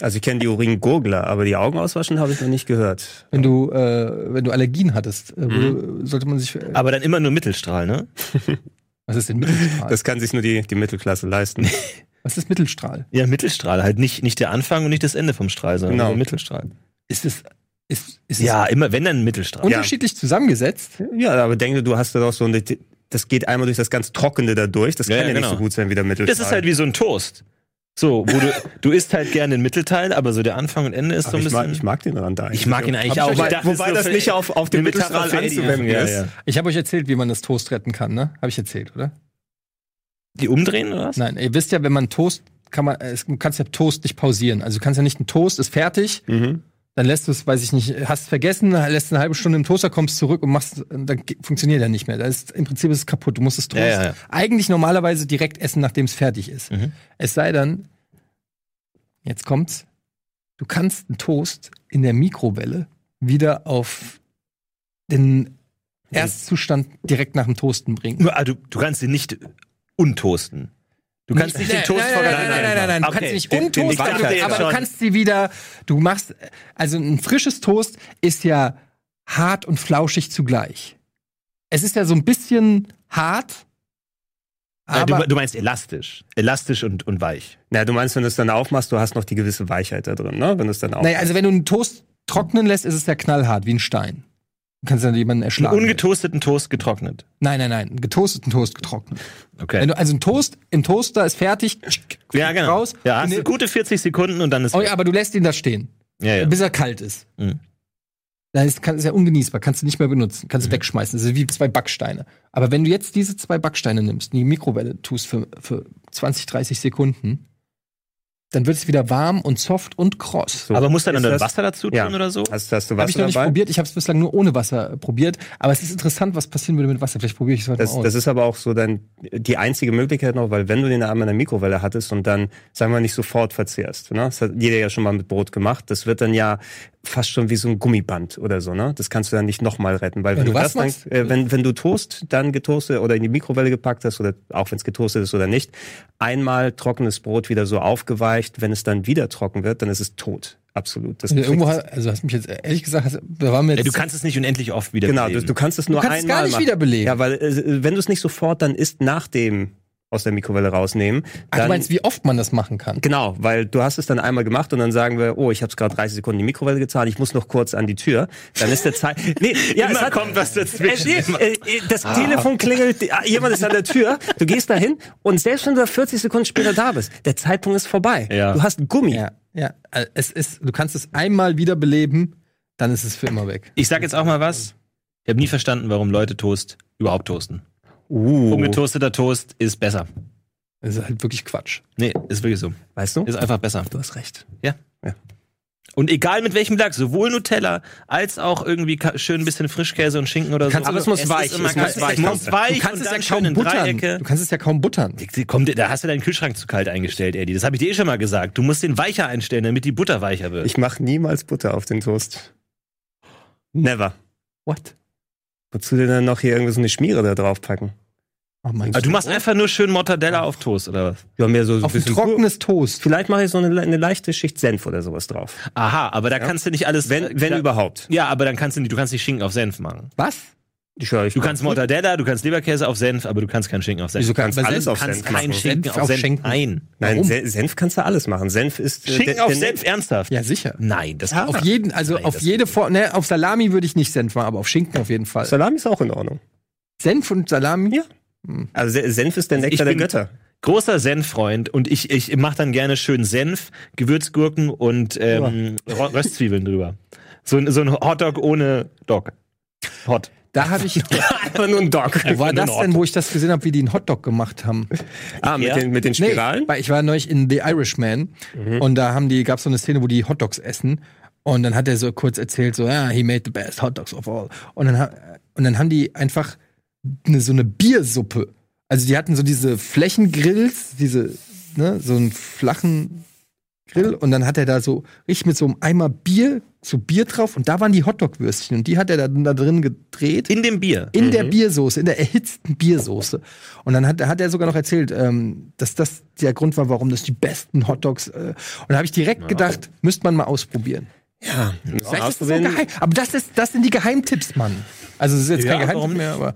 Also ich kenne die Uringurgler, aber die Augen auswaschen habe ich noch nicht gehört. Wenn du äh, wenn du Allergien hattest, äh, Mhm. sollte man sich. Äh, Aber dann immer nur Mittelstrahl, ne? <laughs> was ist denn Mittelstrahl? Das kann sich nur die, die Mittelklasse leisten. <laughs> was ist Mittelstrahl? Ja, Mittelstrahl, halt nicht, nicht der Anfang und nicht das Ende vom Strahl, sondern Genau. nur Mittelstrahl. Ist es ist, ist Ja, immer, wenn dann Mittelstrahl. unterschiedlich zusammengesetzt? ja, aber denke, du hast da doch so eine, das geht einmal durch das ganz Trockene da durch. Das Ja, kann ja, ja, nicht genau. so gut sein wie der Mittelstrahl. Das ist halt wie so ein Toast. So, wo du, du isst halt gerne den Mittelteil, aber so der Anfang und Ende ist so Aber ein ich, mag, bisschen. ich mag den Rand da eigentlich. ich mag ihn eigentlich auch. dachte, Wobei das so nicht auf, auf den Eddie. anzuwenden Ja, ist. ja. Ich habe euch erzählt, wie man das Toast retten kann, ne? Habe ich erzählt, oder? Die umdrehen oder was? Nein, ihr wisst ja, wenn man Toast kann man, es- du kannst ja Toast nicht pausieren. Also du kannst ja nicht ein Toast ist fertig, Mhm. Dann lässt du es, weiß ich nicht, hast vergessen, lässt eine halbe Stunde im Toaster, kommst zurück und machst, dann funktioniert er nicht mehr. Da ist, Im Prinzip ist es kaputt. Du musst das Toast Ja, ja, ja. eigentlich normalerweise direkt essen, nachdem es fertig ist. Mhm. Es sei dann, jetzt kommt's, du kannst einen Toast in der Mikrowelle wieder auf den Erstzustand direkt nach dem Toasten bringen. Ah, du, du kannst ihn nicht untoasten. Du kannst nicht den Toast nein, vorher nein, nein, nein, nein, nein, du Okay. kannst nicht ich dachte aber, aber du schon. kannst sie wieder, du machst, also ein frisches Toast ist ja hart und flauschig zugleich. Es ist ja so ein bisschen hart, aber du, du meinst elastisch. Elastisch und, und weich. Na, du meinst, wenn du es dann aufmachst, du hast noch die gewisse Weichheit da drin, ne? Wenn du es dann aufmachst. naja, also wenn du einen Toast trocknen lässt, ist es ja knallhart, wie ein Stein. Du kannst dann jemanden Einen erschlagen. ungetoasteten Toast getrocknet. nein, nein, nein, einen getoasteten Toast getrocknet. Okay. Du, also ein Toast im Toaster ist fertig, ja, genau. raus. ja, hast du gute 40 Sekunden und dann ist. oh ja, aber du lässt ihn da stehen. ja, ja. bis er kalt ist. Mhm. Dann ist, kann, ist ja ungenießbar, kannst du nicht mehr benutzen, kannst Mhm. du wegschmeißen. Das ist wie zwei Backsteine. Aber wenn du jetzt diese zwei Backsteine nimmst, in die Mikrowelle tust für, für 20, 30 Sekunden, dann wird es wieder warm und soft und kross. So, aber muss dann ist dann das- Wasser dazu tun Ja. oder so? Hast, hast du Habe ich Wasser noch nicht dabei? probiert, ich habe es bislang nur ohne Wasser probiert. Aber es ist interessant, was passieren würde mit Wasser. Vielleicht probiere ich es heute Das, mal aus. das ist aber auch so dann die einzige Möglichkeit noch, weil wenn du den einmal in der Mikrowelle hattest und dann, sagen wir nicht sofort verzehrst, ne? das hat jeder ja schon mal mit Brot gemacht, das wird dann ja fast schon wie so ein Gummiband oder so, ne? Das kannst du dann nicht nochmal retten, weil Wenn wenn, du das dann, äh, wenn, wenn du Toast dann getoastet oder in die Mikrowelle gepackt hast oder auch wenn es getoastet ist oder nicht, einmal trockenes Brot wieder so aufgeweicht, wenn es dann wieder trocken wird, dann ist es tot. Absolut. Das Also irgendwo, also hast mich jetzt ehrlich gesagt, da war mir jetzt Ja, du kannst es nicht unendlich oft wieder Genau, du, du kannst es nur kannst es einmal gar nicht machen. wiederbeleben. Ja, weil äh, wenn du es nicht sofort dann isst nach dem aus der Mikrowelle rausnehmen, Ach, dann du meinst, wie oft man das machen kann? Genau, weil du hast es dann einmal gemacht und dann sagen wir, oh, ich habe es gerade 30 Sekunden in die Mikrowelle gezahlt, ich muss noch kurz an die Tür. Dann ist der Zeit. <laughs> Nee, ja, Immer es hat, kommt was dazwischen. Äh, äh, das Telefon klingelt, äh, jemand ist an der Tür, du gehst dahin und selbst wenn du 40 Sekunden später da bist, der Zeitpunkt ist vorbei. Ja. Du hast Gummi. Ja, ja. äh, Es ist, du kannst es einmal wiederbeleben, dann ist es für immer weg. Ich sag jetzt auch mal was. Ich habe nie verstanden, warum Leute Toast überhaupt toasten. Uh, Ungetoasteter Toast ist besser. Das ist halt wirklich Quatsch. Nee, ist wirklich so. weißt du? Ist einfach besser. Du hast recht. Und egal mit welchem Lachs, sowohl Nutella als auch irgendwie schön ein bisschen Frischkäse und Schinken oder so. Aber es muss ist weich, es muss weich Es muss sein. weich Du kannst es ja kaum buttern. Dreiecke. Du kannst es ja kaum buttern. Kommt, da hast du deinen Kühlschrank zu kalt eingestellt, Eddie. Das habe ich dir eh schon mal gesagt. Du musst den weicher einstellen, damit die Butter weicher wird. Ich mache niemals Butter auf den Toast. Never. What? Wozu denn dann noch hier irgendwie so eine Schmiere da drauf packen? Oh mein Aber du machst einfach nur schön Mortadella auf Toast, oder was? Wir haben ja so, so auf ein bisschen trockenes Toast. Vielleicht mache ich so eine, eine leichte Schicht Senf oder sowas drauf. Aha, aber da kannst du nicht alles. Wenn, wenn da, überhaupt. Ja, aber dann kannst du nicht, du kannst nicht Schinken auf Senf machen. Was? Ich höre, ich Du kannst Mortadella, du kannst Leberkäse auf Senf, aber du kannst keinen Schinken auf Senf. Wieso du kann- kannst bei alles Senf auf kannst Senf keinen machen. Schinken Senf auf Senf. Schinken. Nein. Nein, Warum? Se- Senf kannst du alles machen. Senf ist äh, Schinken der- auf Senf, ernsthaft? Ja, sicher. Nein, das Auf jeden, also Nein, auf jede Form, ne, auf Salami würde ich nicht Senf machen, aber auf Schinken auf jeden Fall. Salami ist auch in Ordnung. Senf und Salami? Ja. Also Se- Senf ist der Also ich Nektar der bin- Götter. Großer Senffreund und ich, ich mache dann gerne schön Senf, Gewürzgurken und ähm, Rö- Röstzwiebeln drüber. So, ein- so ein Hotdog ohne Dog. Hot. Da habe ich. <laughs> Einfach nur ein Dog. Wo war das denn, wo ich das gesehen habe, wie die einen Hotdog gemacht haben? Ah, mit Ja? den, mit den Spiralen? weil ich war neulich in The Irishman und da haben die, gab's so eine Szene, wo die Hotdogs essen. Und dann hat er so kurz erzählt, so, ja, he made the best hotdogs of all. Und dann, und dann haben die einfach eine, so eine Biersuppe. Also die hatten so diese Flächengrills, diese, ne, so einen flachen Grill. Und dann hat er da so richtig mit so einem Eimer Bier, so Bier drauf. Und da waren die Hotdog-Würstchen. Und die hat er dann da drin gedreht. In dem Bier. In der Biersoße, in der erhitzten Biersoße. Und dann hat, hat er sogar noch erzählt, ähm, dass das der Grund war, warum das die besten Hotdogs. Äh, und da habe ich direkt gedacht, müsste man mal ausprobieren. Ja, Vielleicht ist das so ausprobieren. geheim. Aber das, ist, das sind die Geheimtipps, Mann. Also das ist jetzt Ja, kein Geheimtipp mehr, aber.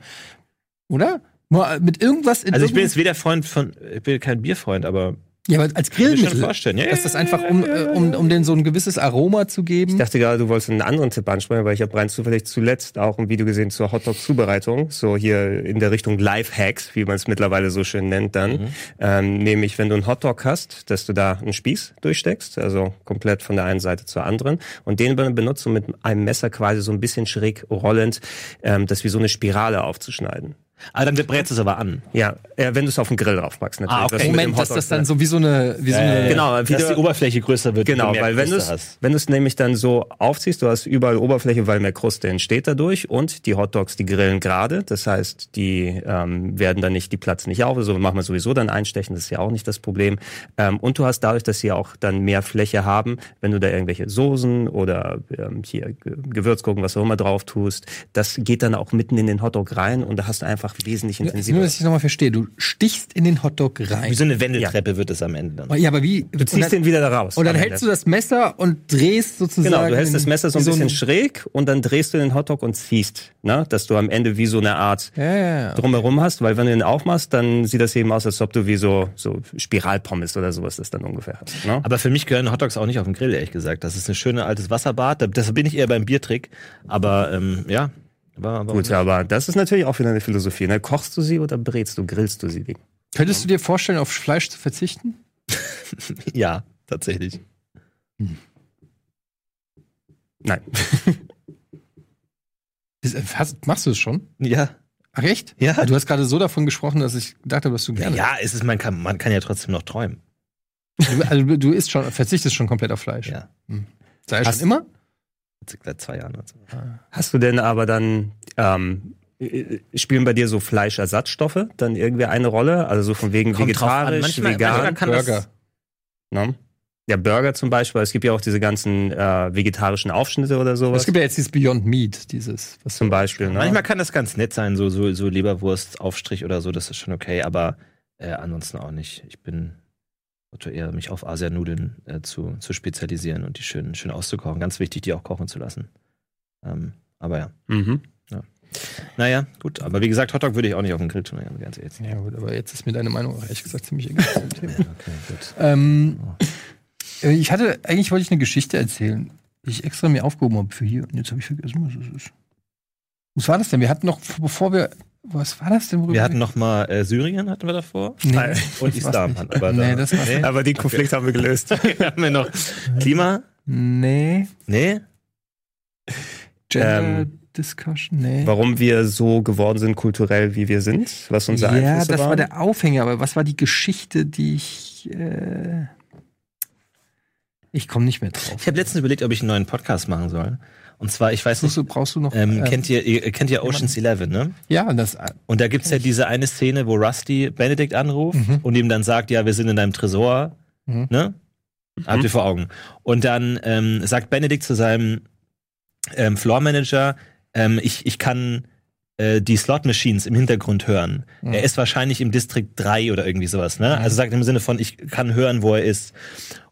Oder? Nur mit irgendwas in Also ich bin jetzt weder Freund von, ich bin kein Bierfreund, aber Ja, aber als kann ich mir Grillmittel. vorstellen. Ja, Dass das einfach, um, äh, um, um den so ein gewisses Aroma zu geben. Ich dachte gerade, du wolltest einen anderen Tipp ansprechen, weil ich habe rein zufällig zuletzt auch ein Video gesehen zur Hotdog-Zubereitung, so hier in der Richtung Life-Hacks, wie man es mittlerweile so schön nennt dann. Ähm, nämlich, wenn du einen Hotdog hast, dass du da einen Spieß durchsteckst, also komplett von der einen Seite zur anderen und den ben- benutzt, um mit einem Messer quasi so ein bisschen schräg rollend, ähm, das wie so eine Spirale aufzuschneiden. Ah, dann brätst du es aber an. Ja, äh, wenn du es auf den Grill draufpackst natürlich. Ah, okay. Moment, dass das dann so wie so eine, wie so eine Genau, wie dass du- die Oberfläche größer wird. Genau, wenn du mehr weil wenn du es wenn du es nämlich dann so aufziehst, du hast überall Oberfläche, weil mehr Kruste entsteht dadurch und die Hotdogs, die grillen gerade, das heißt, die ähm, werden dann nicht, die platzen nicht auf, also machen wir sowieso dann einstechen, das ist ja auch nicht das Problem. Ähm, und du hast dadurch, dass sie auch dann mehr Fläche haben, wenn du da irgendwelche Soßen oder ähm, hier Ge- Gewürzgurken, was auch immer drauf tust, das geht dann auch mitten in den Hotdog rein und da hast du einfach wesentlich Nur, intensiver. dass ich nochmal verstehe. Du stichst in den Hotdog Wie rein. so eine Wendeltreppe wird es am Ende dann. Ja, aber wie? Du ziehst den wieder da raus. Und dann hältst du das Messer und drehst sozusagen. Genau, du hältst das Messer so ein wie bisschen schräg und dann drehst du den Hotdog und ziehst, ne? dass du am Ende wie so eine Art Ja, ja, ja. drumherum hast, weil wenn du den aufmachst, dann sieht das eben aus, als ob du wie so, so Spiralpommes oder sowas das dann ungefähr hast. Ne? Aber für mich gehören Hotdogs auch nicht auf den Grill, ehrlich gesagt. Das ist ein schönes altes Wasserbad. Da- Deshalb bin ich eher beim Biertrick. Aber ähm, ja. Aber, aber Gut, aber das ist natürlich auch wieder eine Philosophie. Ne? Kochst du sie oder brätst du, grillst du sie? Könntest du dir vorstellen, auf Fleisch zu verzichten? <laughs> ja, tatsächlich. Nein. <laughs> Ist- Hast, machst du es schon? Ja. Ach echt? Ja. Du hast gerade so davon gesprochen, dass ich gedacht habe, dass du gerne. Ja, es ist, man kann, man kann ja trotzdem noch träumen. Du, also du isst schon, verzichtest schon komplett auf Fleisch. Ja. Sei Hast- schon immer? Seit zwei Jahren. Also. Hast du denn aber dann, ähm, äh, spielen bei dir so Fleischersatzstoffe dann irgendwie eine Rolle? Also so von wegen Kommt vegetarisch, Manchmal- vegan? manchmal kann das- Burger. Ne? Ja, Burger zum Beispiel. Es gibt ja auch diese ganzen äh, vegetarischen Aufschnitte oder sowas. Es gibt ja jetzt dieses Beyond Meat, dieses. Was zum Beispiel. Ne? Manchmal kann das ganz nett sein, so, so, so Leberwurst-Aufstrich oder so, das ist schon okay, aber äh, ansonsten auch nicht. Ich bin Otto eher, mich auf Asianudeln äh, zu, zu spezialisieren und die schön, schön auszukochen. Ganz wichtig, die auch kochen zu lassen. Ähm, aber ja. Mhm. Naja, gut. Aber wie gesagt, Hotdog würde ich auch nicht auf den Grill tun, ganz ehrlich. Ja, gut, aber jetzt ist mir deine Meinung auch ehrlich gesagt ziemlich egal. Thema. <laughs> Ja, okay, gut. ähm, äh, ich hatte, eigentlich wollte ich eine Geschichte erzählen, die ich extra mir aufgehoben habe für hier. Und jetzt habe ich vergessen, was es ist. Was war das denn? Wir hatten noch, bevor wir. Was war das denn? Wir hatten noch mal äh, Syrien, hatten wir davor. Nee, Nein. Und Islam. wir Nee, da. nicht. Aber den Konflikt haben wir gelöst. <laughs> haben wir noch Klima? Nee. Nee? Gender Ähm, Discussion? Nee. Warum wir so geworden sind kulturell, wie wir sind, was unsere ja, Einflüsse das war der Aufhänger, aber was war die Geschichte, die ich. Äh, ich komme nicht mehr drauf. Ich habe letztens überlegt, ob ich einen neuen Podcast machen soll. Und zwar, ich weiß nicht, du, brauchst du noch. ähm, ähm, kennt ihr, ihr kennt ihr Ocean's Eleven, ne? ja, das. Und da gibt's ja diese eine Szene, wo Rusty Benedict anruft Mhm. und ihm dann sagt, ja, wir sind in deinem Tresor, Mhm. ne? Habt ihr vor Augen. Und dann ähm, sagt Benedict zu seinem ähm, Floor Manager, ähm, ich, ich kann äh, die Slot-Machines im Hintergrund hören. Er ist wahrscheinlich im District 3 oder irgendwie sowas, ne? Also sagt im Sinne von, ich kann hören, wo er ist.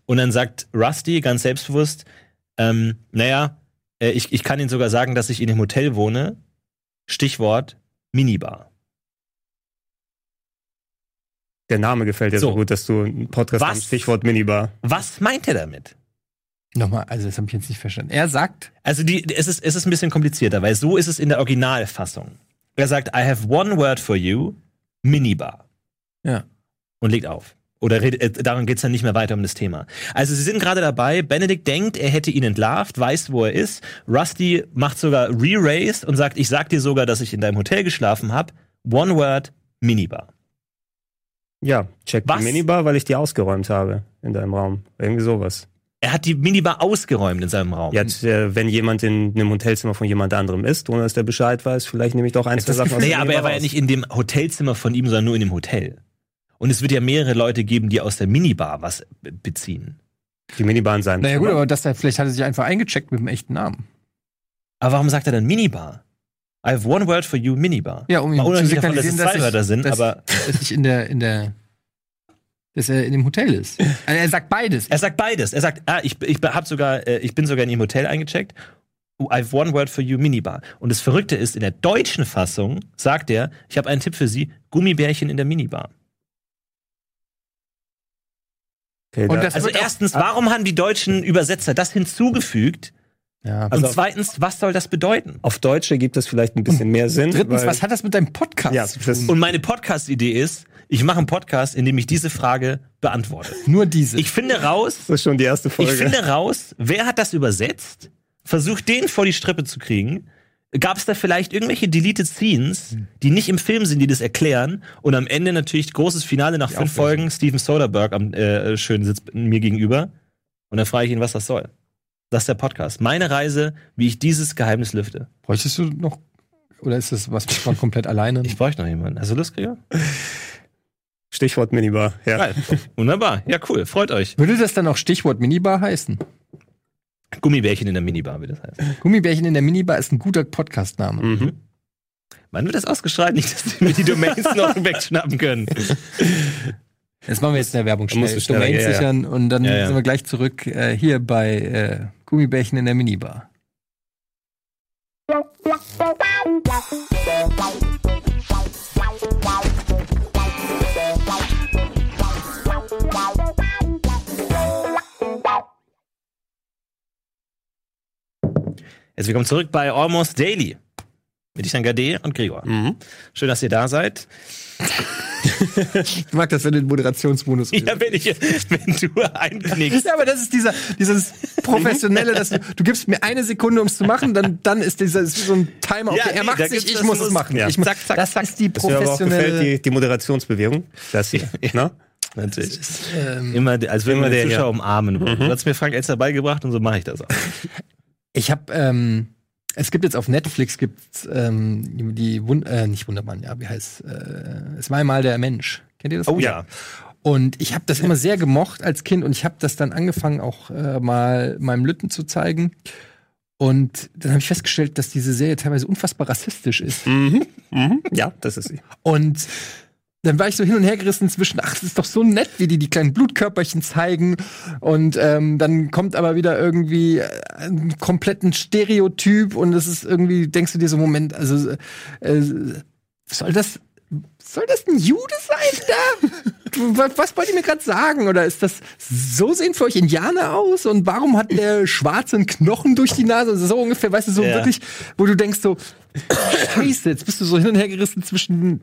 Und dann sagt Rusty ganz selbstbewusst, ähm, naja, äh, ich, ich kann Ihnen sogar sagen, dass ich in dem Hotel wohne. Stichwort Minibar. Der Name gefällt dir so, So. gut, dass du einen Podcast Was? hast, Stichwort Minibar. Was meint er damit? Nochmal, also das habe ich jetzt nicht verstanden. Er sagt, Also die, es, ist, es ist ein bisschen komplizierter, weil so ist es in der Originalfassung. Er sagt, I have one word for you, Minibar. Ja. Und legt auf. Oder redet, äh, darum geht's dann nicht mehr weiter um das Thema. Also sie sind gerade dabei, Benedict denkt, er hätte ihn entlarvt, weiß, wo er ist. Rusty macht sogar re-raised und sagt, ich sag dir sogar, dass ich in deinem Hotel geschlafen habe. One word, Minibar. Ja, check Was? die Minibar, weil ich die ausgeräumt habe in deinem Raum. Irgendwie sowas. Er hat die Minibar ausgeräumt in seinem Raum. Ja, äh, wenn jemand in einem Hotelzimmer von jemand anderem ist, ohne dass der Bescheid weiß, vielleicht nehme ich doch ein, zwei Sachen aus Naja, <laughs> aber er war ja raus. nicht in dem Hotelzimmer von ihm, sondern nur in dem Hotel. Und es wird ja mehrere Leute geben, die aus der Minibar was be- beziehen. Die Minibar in seinem naja gut, aber das da, vielleicht hat er sich einfach eingecheckt mit dem echten Namen. Aber warum sagt er dann Minibar? I have one word for you, Minibar. Ja, um Mal zu davon, dass es dass zwei ich, Wörter sind, dass, aber dass ich in der, in der, dass er in dem Hotel ist. Also er sagt beides. er sagt beides. Er sagt, ah, ich, ich, hab sogar, äh, ich bin sogar in ihrem Hotel eingecheckt. Oh, I have one word for you, Minibar. Und das Verrückte ist, in der deutschen Fassung sagt er, ich habe einen Tipp für Sie, Gummibärchen in der Minibar. Okay, Und da- das Also erstens, warum haben die deutschen Übersetzer das hinzugefügt? Ja. Und Also- zweitens, was soll das bedeuten? auf Deutsch ergibt das vielleicht ein bisschen mehr Sinn. Drittens, was hat das mit deinem Podcast Ja, zu tun? Und meine Podcast-Idee ist, ich mache einen Podcast, in dem ich diese Frage beantworte. <laughs> Nur diese. Ich finde raus, das ist schon die erste Folge. ich finde raus, wer hat das übersetzt? Versucht den vor die Strippe zu kriegen. Gab es da vielleicht irgendwelche deleted Scenes, die nicht im Film sind, die das erklären? Und am Ende natürlich großes Finale nach fünf. Folgen. Steven Soderbergh am äh, schön sitzt mir gegenüber. Und dann frage ich ihn, was das soll. Das ist der Podcast. Meine Reise, wie ich dieses Geheimnis lüfte. Bräuchtest du noch, oder ist das was man komplett alleine? <laughs> Ich bräuchte noch jemanden. Hast du Lust, Gregor? Stichwort Minibar. Ja. Geil. Wunderbar. Ja, cool. Freut euch. Würde das dann auch Stichwort Minibar heißen? Gummibärchen in der Minibar, wie das heißt. Gummibärchen in der Minibar ist ein guter Podcastname. Mhm. Wann wird das ausgestrahlt? Nicht, dass wir die Domains <laughs> noch wegschnappen können. Das machen wir jetzt in der Werbung schnell. du schneller, Domains ja, ja. sichern und dann Ja, ja. sind wir gleich zurück äh, hier bei äh, Gummibärchen in der Minibar. Jetzt willkommen zurück bei Almost Daily. Mit Ichan Gade und Gregor. Mhm. Schön, dass ihr da seid. Ich mag das, wenn du den Moderationsbonus <laughs> Ja, wenn, ich, wenn du einknickst. Ja, aber das ist dieser, dieses professionelle, dass du, du gibst mir eine Sekunde, um es zu machen, dann, dann ist dieser, ist so ein Timer. Okay, Ja, er nee, macht da sich, ich muss es machen. ja. Ich Zack, zack, das zack. ist die Das mir aber auch gefällt, professionelle. die, die Moderationsbewegung. Das hier. ne? Natürlich. Ähm, Immer, als Immer wir den. Zuschauer umarmen wollen. Du hast mir Frank Elster beigebracht und so mache ich das auch. Ich habe, ähm, es gibt jetzt auf Netflix gibt's ähm, die Wund äh, nicht Wundermann, ja, wie heißt äh, es war einmal der Mensch. Kennt ihr das? Oh ja. Und ich habe das immer sehr gemocht als Kind und ich habe das dann angefangen auch äh, mal meinem Lütten zu zeigen. Und dann habe ich festgestellt, dass diese Serie teilweise unfassbar rassistisch ist. Mhm. Mhm. Ja, das ist sie. Und dann war ich so hin und her gerissen zwischen, ach, das ist doch so nett, wie die die kleinen Blutkörperchen zeigen. Und ähm, dann kommt aber wieder irgendwie äh, ein kompletten Stereotyp und es ist irgendwie, denkst du dir so, Moment, also äh, soll das soll das ein Jude sein da? was, was wollt ihr mir gerade sagen? Oder ist das so sehen für euch Indianer aus? Und warum hat der schwarzen Knochen durch die Nase? Also so ungefähr, weißt du, so Ja. wirklich, wo du denkst so, Scheiße, jetzt bist du so hin und her gerissen zwischen,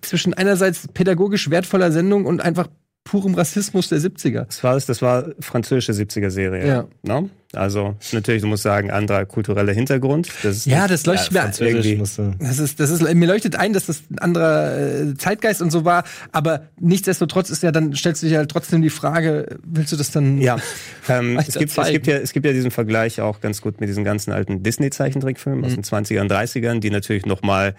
zwischen einerseits pädagogisch wertvoller Sendung und einfach purem Rassismus der 70er. Das war, das war französische 70er-Serie. Ja. Ne? Also, natürlich, du musst sagen, anderer kultureller Hintergrund. Das ist Ja, das leuchtet mir Französisch irgendwie-. Das ist, das ist, mir leuchtet ein, dass das ein anderer äh, Zeitgeist und so war, aber nichtsdestotrotz ist ja, dann stellst du dir halt trotzdem die Frage, willst du das dann? Ja, <laughs> ähm, es, gibt, es, gibt ja, es gibt ja diesen Vergleich auch ganz gut mit diesen ganzen alten Disney-Zeichentrickfilmen aus den 20ern, 30ern, die natürlich noch mal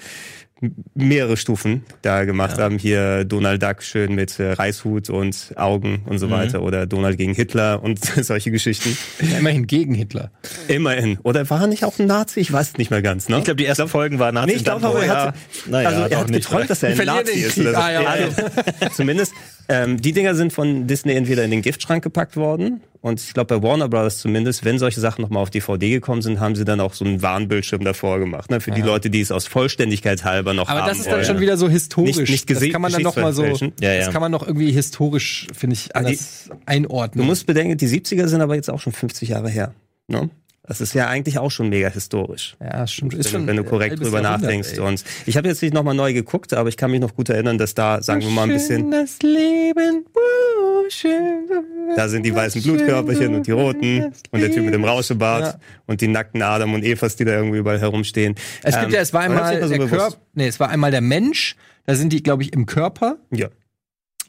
mehrere Stufen da gemacht haben. Hier Donald Duck schön mit äh, Reishut und Augen und so Mhm. weiter oder Donald gegen Hitler und <laughs> solche Geschichten. Ja, immerhin gegen Hitler. Immerhin. Oder war er nicht auch ein Nazi? Ich weiß es nicht mehr ganz. Ne? Ich glaube, die ersten Folgen waren Nazi. Nee, ich glaube, er hat, naja, also er hat nicht. geträumt, dass er ein Nazi ist. So. Ah, ja, Ja, ja. <laughs> Zumindest, ähm, die Dinger sind von Disney entweder in den Giftschrank gepackt worden und ich glaube bei Warner Brothers zumindest, wenn solche Sachen nochmal auf DVD gekommen sind, haben sie dann auch so einen Warnbildschirm davor gemacht. Ne? Für die Leute, die es aus Vollständigkeit halber noch Aber haben das ist dann wollen. schon wieder so historisch. Nicht- nicht gese- das kann man dann noch mal so. Ja, ja. das kann man noch irgendwie historisch, finde ich, anders einordnen. Du musst bedenken, die 70er sind aber jetzt auch schon 50 Jahre her. Ne? Das ist ja eigentlich auch schon mega historisch. ja, stimmt. Ist wenn, schon wenn du korrekt drüber nachdenkst. Und ich habe jetzt nicht nochmal neu geguckt, aber ich kann mich noch gut erinnern, dass da, sagen wir mal, ein bisschen, das Leben, wow, schön. da sind die weißen Blutkörperchen und die roten und der Typ mit dem Rauschebart Ja. und die nackten Adam und Evas, die da irgendwie überall herumstehen. Es gibt Ähm, ja, es war einmal so der. Körper, nee, es war einmal der Mensch, da sind die, glaube ich, im Körper Ja.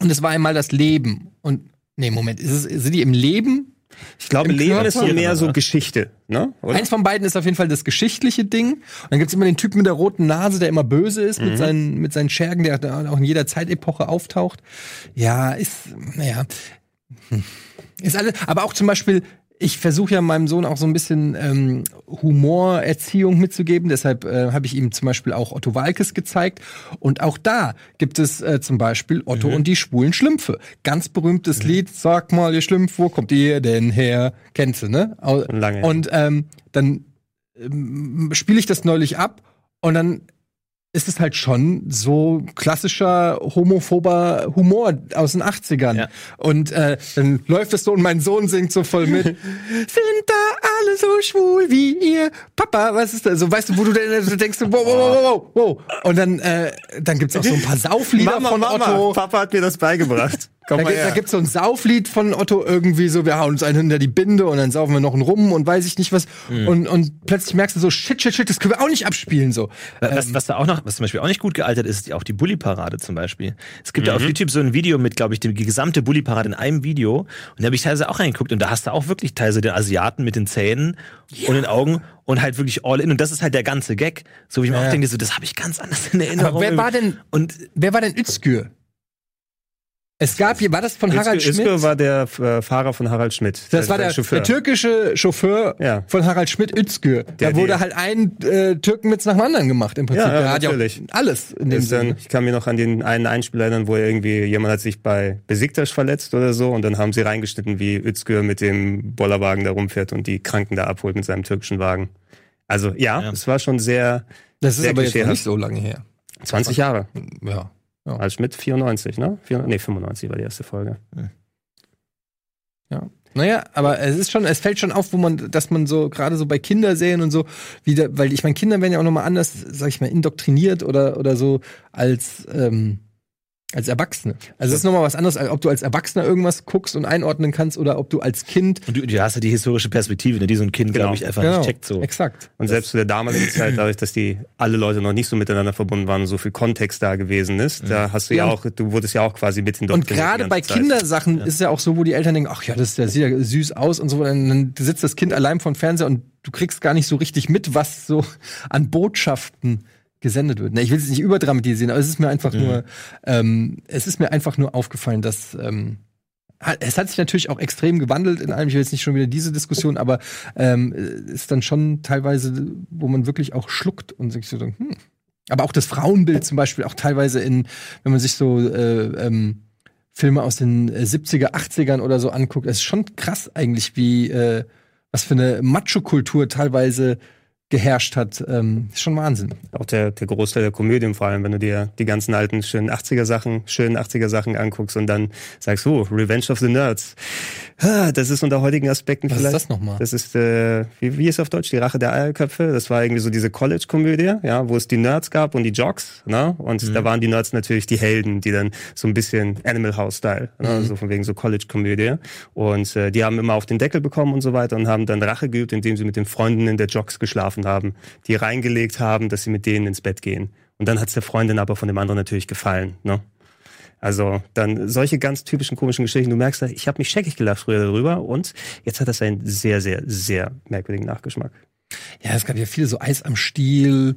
und es war einmal das Leben. Und, nee, Moment, ist es, sind die im Leben? Ich glaube, Im Leben Körper? ist so mehr so Geschichte, ne? Oder? Eins von beiden ist auf jeden Fall das geschichtliche Ding. Und dann gibt's immer den Typen mit der roten Nase, der immer böse ist Mhm. mit, seinen, mit seinen Schergen, der auch in jeder Zeitepoche auftaucht. Ja, ist, naja. Hm. Ist alles, aber auch zum Beispiel, ich versuche ja meinem Sohn auch so ein bisschen ähm, Humorerziehung mitzugeben. Deshalb äh, habe ich ihm zum Beispiel auch Otto Walkes gezeigt. Und auch da gibt es äh, zum Beispiel Otto und die schwulen Schlümpfe. Ganz berühmtes Lied, sag mal, ihr Schlümpf, wo kommt ihr denn her? Kennst du, ne? Schon lange. Und ähm, dann ähm, spiele ich das neulich ab und dann ist es halt schon so klassischer homophober Humor aus den 80ern. Ja. Und äh, dann läuft es so und mein Sohn singt so voll mit. <laughs> Sind da alle so schwul wie ihr? Papa, was ist da? So, weißt du, wo du denn denkst, wow, wow, wow, wow, wow. Und dann, äh, dann gibt's auch so ein paar Sauflieder von Otto. Papa hat mir das beigebracht. Komm Da, gibt, da her. gibt's so ein Sauflied von Otto irgendwie so, wir hauen uns einen hinter die Binde und dann saufen wir noch einen Rum und weiß ich nicht was. Mhm. Und, und plötzlich merkst du so, shit, shit, shit, das können wir auch nicht abspielen so. Was, was da auch noch, was zum Beispiel auch nicht gut gealtert ist, ist auch die Bully-Parade zum Beispiel. Es gibt Mhm. ja auf YouTube so ein Video mit, glaube ich, die gesamte Bully-Parade in einem Video. Und da habe ich teilweise auch reingeguckt und da hast du auch wirklich teilweise den Asiaten mit den Zähnen und den Augen und halt wirklich all in. Und das ist halt der ganze Gag. So wie ich mir Ja. auch denke, so, das habe ich ganz anders in Erinnerung. Aber wer war denn, Und wer war denn Özgür? Es gab hier, war das von Harald Özgür- Schmidt? Özgür war der äh, Fahrer von Harald Schmidt. das war der, Chauffeur. der türkische Chauffeur Ja. von Harald Schmidt Özgür. Der- Da wurde der- halt ein äh, Türkenwitz nach dem anderen gemacht im Prinzip. Ja, ja, der hat ja natürlich. auch alles in dem Sinne. ich kann mir noch an den einen Einspieler erinnern, wo irgendwie jemand hat sich bei Besiktas verletzt oder so und dann haben sie reingeschnitten, wie Özgür mit dem Bollerwagen da rumfährt und die Kranken da abholt mit seinem türkischen Wagen. Also ja, Ja. es war schon sehr Das ist sehr aber jetzt nicht so lange her. 20 Jahre. Ja. Als Schmidt 94, ne? 4, nee, 95 war die erste Folge. Ja. Naja, aber es ist schon, es fällt schon auf, wo man, dass man so, gerade so bei Kinderserien und so, wieder, weil ich meine, Kinder werden ja auch nochmal anders, sag ich mal, indoktriniert oder, oder so als, ähm, als Erwachsene. Also es ist nochmal was anderes, als ob du als Erwachsener irgendwas guckst und einordnen kannst oder ob du als Kind. Und du, du hast ja die historische Perspektive, ne, die so ein Kind, Genau. glaube ich, einfach Genau, nicht checkt so. Exakt. Und selbst zu der damaligen Zeit, <clears throat> dadurch, dass die alle Leute noch nicht so miteinander verbunden waren und so viel Kontext da gewesen ist, da hast du ja, Ja. auch, du wurdest ja auch quasi mit Und indoktriniert die gerade bei Zeit. Kindersachen ist es ja auch so, wo die Eltern denken, ach ja, das, das sieht ja süß aus und so. Und dann sitzt das Kind allein vom Fernseher und du kriegst gar nicht so richtig mit, was so an Botschaften gesendet wird. Ne, ich will es nicht überdramatisieren, aber es ist mir einfach nur, ähm, es ist mir einfach nur aufgefallen, dass ähm, es hat sich natürlich auch extrem gewandelt in allem. Ich will jetzt nicht schon wieder diese Diskussion, aber ähm, ist dann schon teilweise, wo man wirklich auch schluckt und sich so denkt, hm. Aber auch das Frauenbild zum Beispiel, auch teilweise in, wenn man sich so äh, ähm, Filme aus den äh, 70er, 80ern oder so anguckt, es ist schon krass eigentlich, wie äh, was für eine Macho-Kultur teilweise geherrscht hat. Ähm, ist schon Wahnsinn. Auch der, der Großteil der Komödien, vor allem, wenn du dir die ganzen alten schönen 80er Sachen, schönen 80er Sachen anguckst und dann sagst, oh, Revenge of the Nerds. Das ist unter heutigen Aspekten Was ist vielleicht. das nochmal? Das ist, äh, wie, wie ist auf Deutsch, die Rache der Eierköpfe. Das war irgendwie so diese College-Komödie, ja, wo es die Nerds gab und die Jocks, ne? Und da waren die Nerds natürlich die Helden, die dann so ein bisschen Animal House-Style, ne? so von wegen so College-Komödie. Und äh, die haben immer auf den Deckel bekommen und so weiter und haben dann Rache geübt, indem sie mit den Freundinnen der Jocks geschlafen haben, die reingelegt haben, dass sie mit denen ins Bett gehen. Und dann hat's der Freundin aber von dem anderen natürlich gefallen, ne? Also dann solche ganz typischen komischen Geschichten. Du merkst, ich habe mich scheckig gelacht früher darüber und jetzt hat das einen sehr, sehr, sehr merkwürdigen Nachgeschmack. Ja, es gab ja viele so Eis am Stiel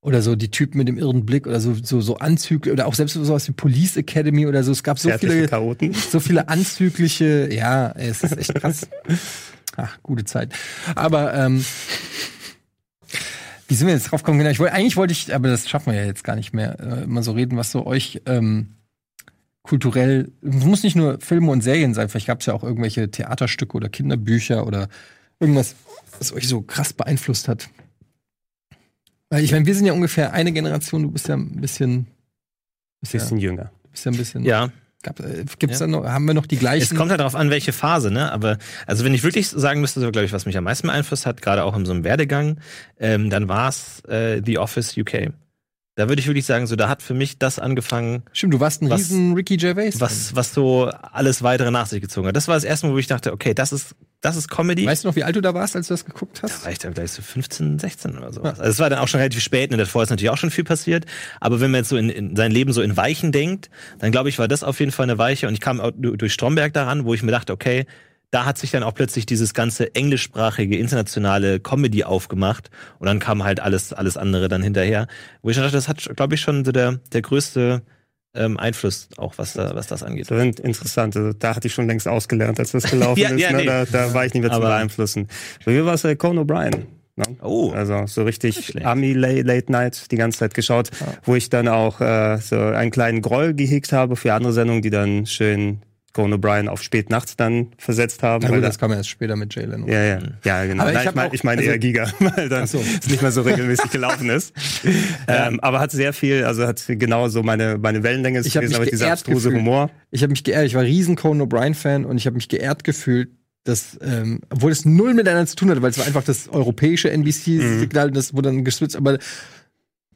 Oder so die Typen mit dem irren Blick oder so, so, so Anzüge oder auch selbst so aus wie Police Academy oder so. Es gab so viele, Chaoten. so viele anzügliche, ja, es ist echt krass. <laughs> Ach, gute Zeit. Aber ähm, wie sind wir jetzt drauf gekommen? Genau, ich wollte, eigentlich wollte ich, aber das schaffen wir ja jetzt gar nicht mehr, äh, mal so reden, was so euch ähm, kulturell, es muss nicht nur Filme und Serien sein, vielleicht gab es ja auch irgendwelche Theaterstücke oder Kinderbücher oder irgendwas, was euch so krass beeinflusst hat. Weil ich meine, wir sind ja ungefähr eine Generation, du bist ja ein bisschen, bist ja, Bisschen jünger. bist ja ein bisschen. Ja, Gab, äh, gibt's Ja. da noch, haben wir noch die es gleichen? kommt halt darauf an, welche Phase, ne? Aber also wenn ich wirklich sagen müsste, so glaube ich, was mich am meisten beeinflusst hat, gerade auch in so einem Werdegang, ähm, dann war es äh, The Office UK. Da würde ich wirklich sagen, so da hat für mich das angefangen, Stimmt, du warst ein Was- riesen Ricky Gervais. was was so alles weitere nach sich gezogen hat. Das war das erste Mal, wo ich dachte, okay, das ist das ist Comedy. Weißt du noch, wie alt du da warst, als du das geguckt hast? Da war ich dann gleich so 15, 16 oder sowas. Also es war dann auch schon relativ spät, und davor ist natürlich auch schon viel passiert. Aber wenn man jetzt so in, in sein Leben so in Weichen denkt, dann glaube ich, war das auf jeden Fall eine Weiche. Und ich kam auch du- durch Stromberg daran, wo ich mir dachte, okay, da hat sich dann auch plötzlich dieses ganze englischsprachige, internationale Comedy aufgemacht. Und dann kam halt alles, alles andere dann hinterher. Wo ich dachte, das hat, glaube ich, schon so der, der größte ähm, Einfluss auch, was, da, was das angeht. Das ist interessant. Also, da hatte ich schon längst ausgelernt, als das <laughs> gelaufen Ja, ist. ja, ne? nee. da, da war ich nicht mehr zu beeinflussen. Bei mir war es äh, Conan O'Brien. Ne? Oh. Also so richtig. Army Late, Late Night die ganze Zeit geschaut, wo ich dann auch äh, so einen kleinen Groll gehegt habe für andere Sendungen, die dann schön Conan O'Brien auf spät nachts dann versetzt haben. Na weil gut, da- das kam erst später mit Jay Leno. ja, ja, ja, genau. Aber ich Nein, ich, mein, auch- ich meine also- eher Giga, <laughs> weil dann so. es nicht mehr so regelmäßig gelaufen ist. <laughs> ähm, aber hat sehr viel, also hat genau so meine, meine Wellenlänge ist Ich gewesen, aber dieser abstruse gefühlt. Humor. Ich habe mich geehrt, ich war riesen Conan O'Brien-Fan und ich habe mich geehrt gefühlt, dass, ähm, obwohl es null miteinander zu tun hatte, weil es war einfach das europäische NBC-Signal, das wurde dann geswitcht, aber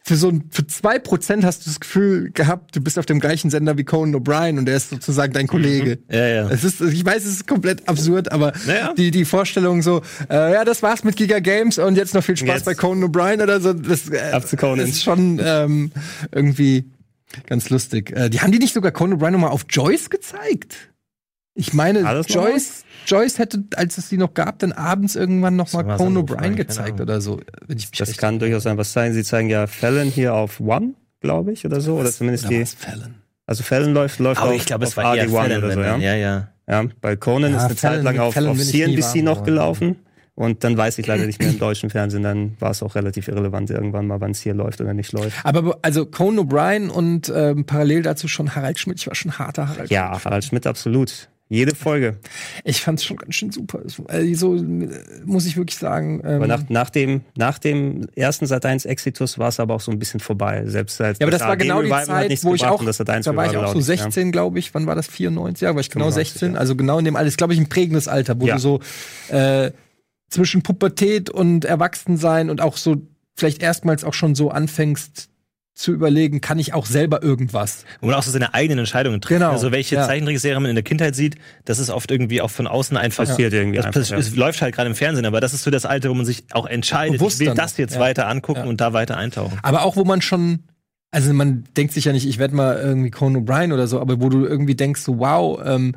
für so ein, für zwei Prozent hast du das Gefühl gehabt, du bist auf dem gleichen Sender wie Conan O'Brien und er ist sozusagen dein Kollege. Ja, ja. Es ist, ich weiß, es ist komplett absurd, aber Naja. die, die Vorstellung so, äh, ja, das war's mit Giga Games und jetzt noch viel Spaß Jetzt. bei Conan O'Brien oder so, das äh, ist schon ähm, irgendwie ganz lustig. Äh, die haben die nicht sogar Conan O'Brien nochmal auf Joyce gezeigt? Ich meine, noch Joyce, Joyce hätte, als es die noch gab, dann abends irgendwann nochmal Conan O'Brien gezeigt oder so. Wenn ich mich Das kann durchaus sein, was sein. Sie zeigen ja Fallon hier auf One, glaube ich, oder so. Oder zumindest oder die. was, Fallon? Also Fallon läuft, läuft Aber auf, ich glaube, es auf war eher RD1 Fallon, oder so, ja. Ja, ja. ja. Bei Conan Ja, ist eine Zeit Fallon- lang mit auf, Fallon auf CNBC noch geworden. gelaufen. Und dann weiß ich leider nicht mehr im <clears throat> deutschen Fernsehen, dann war es auch relativ irrelevant irgendwann mal, wann es hier läuft oder nicht läuft. Aber also Conan O'Brien und ähm, parallel dazu schon Harald Schmidt. Ich war schon harter Harald Ja, Harald Schmidt, absolut. Jede Folge. Ich fand's schon ganz schön super. Also, äh, muss ich wirklich sagen. Ähm, Aber nach, nach, dem, nach dem ersten Sat1 Exitus war es aber auch so ein bisschen vorbei. Selbst als ja, aber das war genau die Zeit, wo ich auch, und das Sat.1 da war ich auch so nichts, ja. 16, glaube ich. Wann war das? 94? Ja, war ich genau 95, 16. ja. Also genau in dem Alter. Das ist, glaube ich, ein prägendes Alter, wo Ja. du so äh, zwischen Pubertät und Erwachsensein und auch so vielleicht erstmals auch schon so anfängst zu überlegen, kann ich auch selber irgendwas? Wo man auch so seine eigenen Entscheidungen trifft. Genau, Also welche ja. Zeichentrickserie man in der Kindheit sieht, das ist oft irgendwie auch von außen einfach Passiert irgendwie Das, einfach, das, ja. es läuft halt gerade im Fernsehen, aber das ist so das Alter, wo man sich auch entscheidet, Bewusst ich will das jetzt ja. weiter angucken Ja. und da weiter eintauchen. Aber auch, wo man schon, also man denkt sich ja nicht, ich werde mal irgendwie Conan O'Brien oder so, aber wo du irgendwie denkst, so, wow, ähm,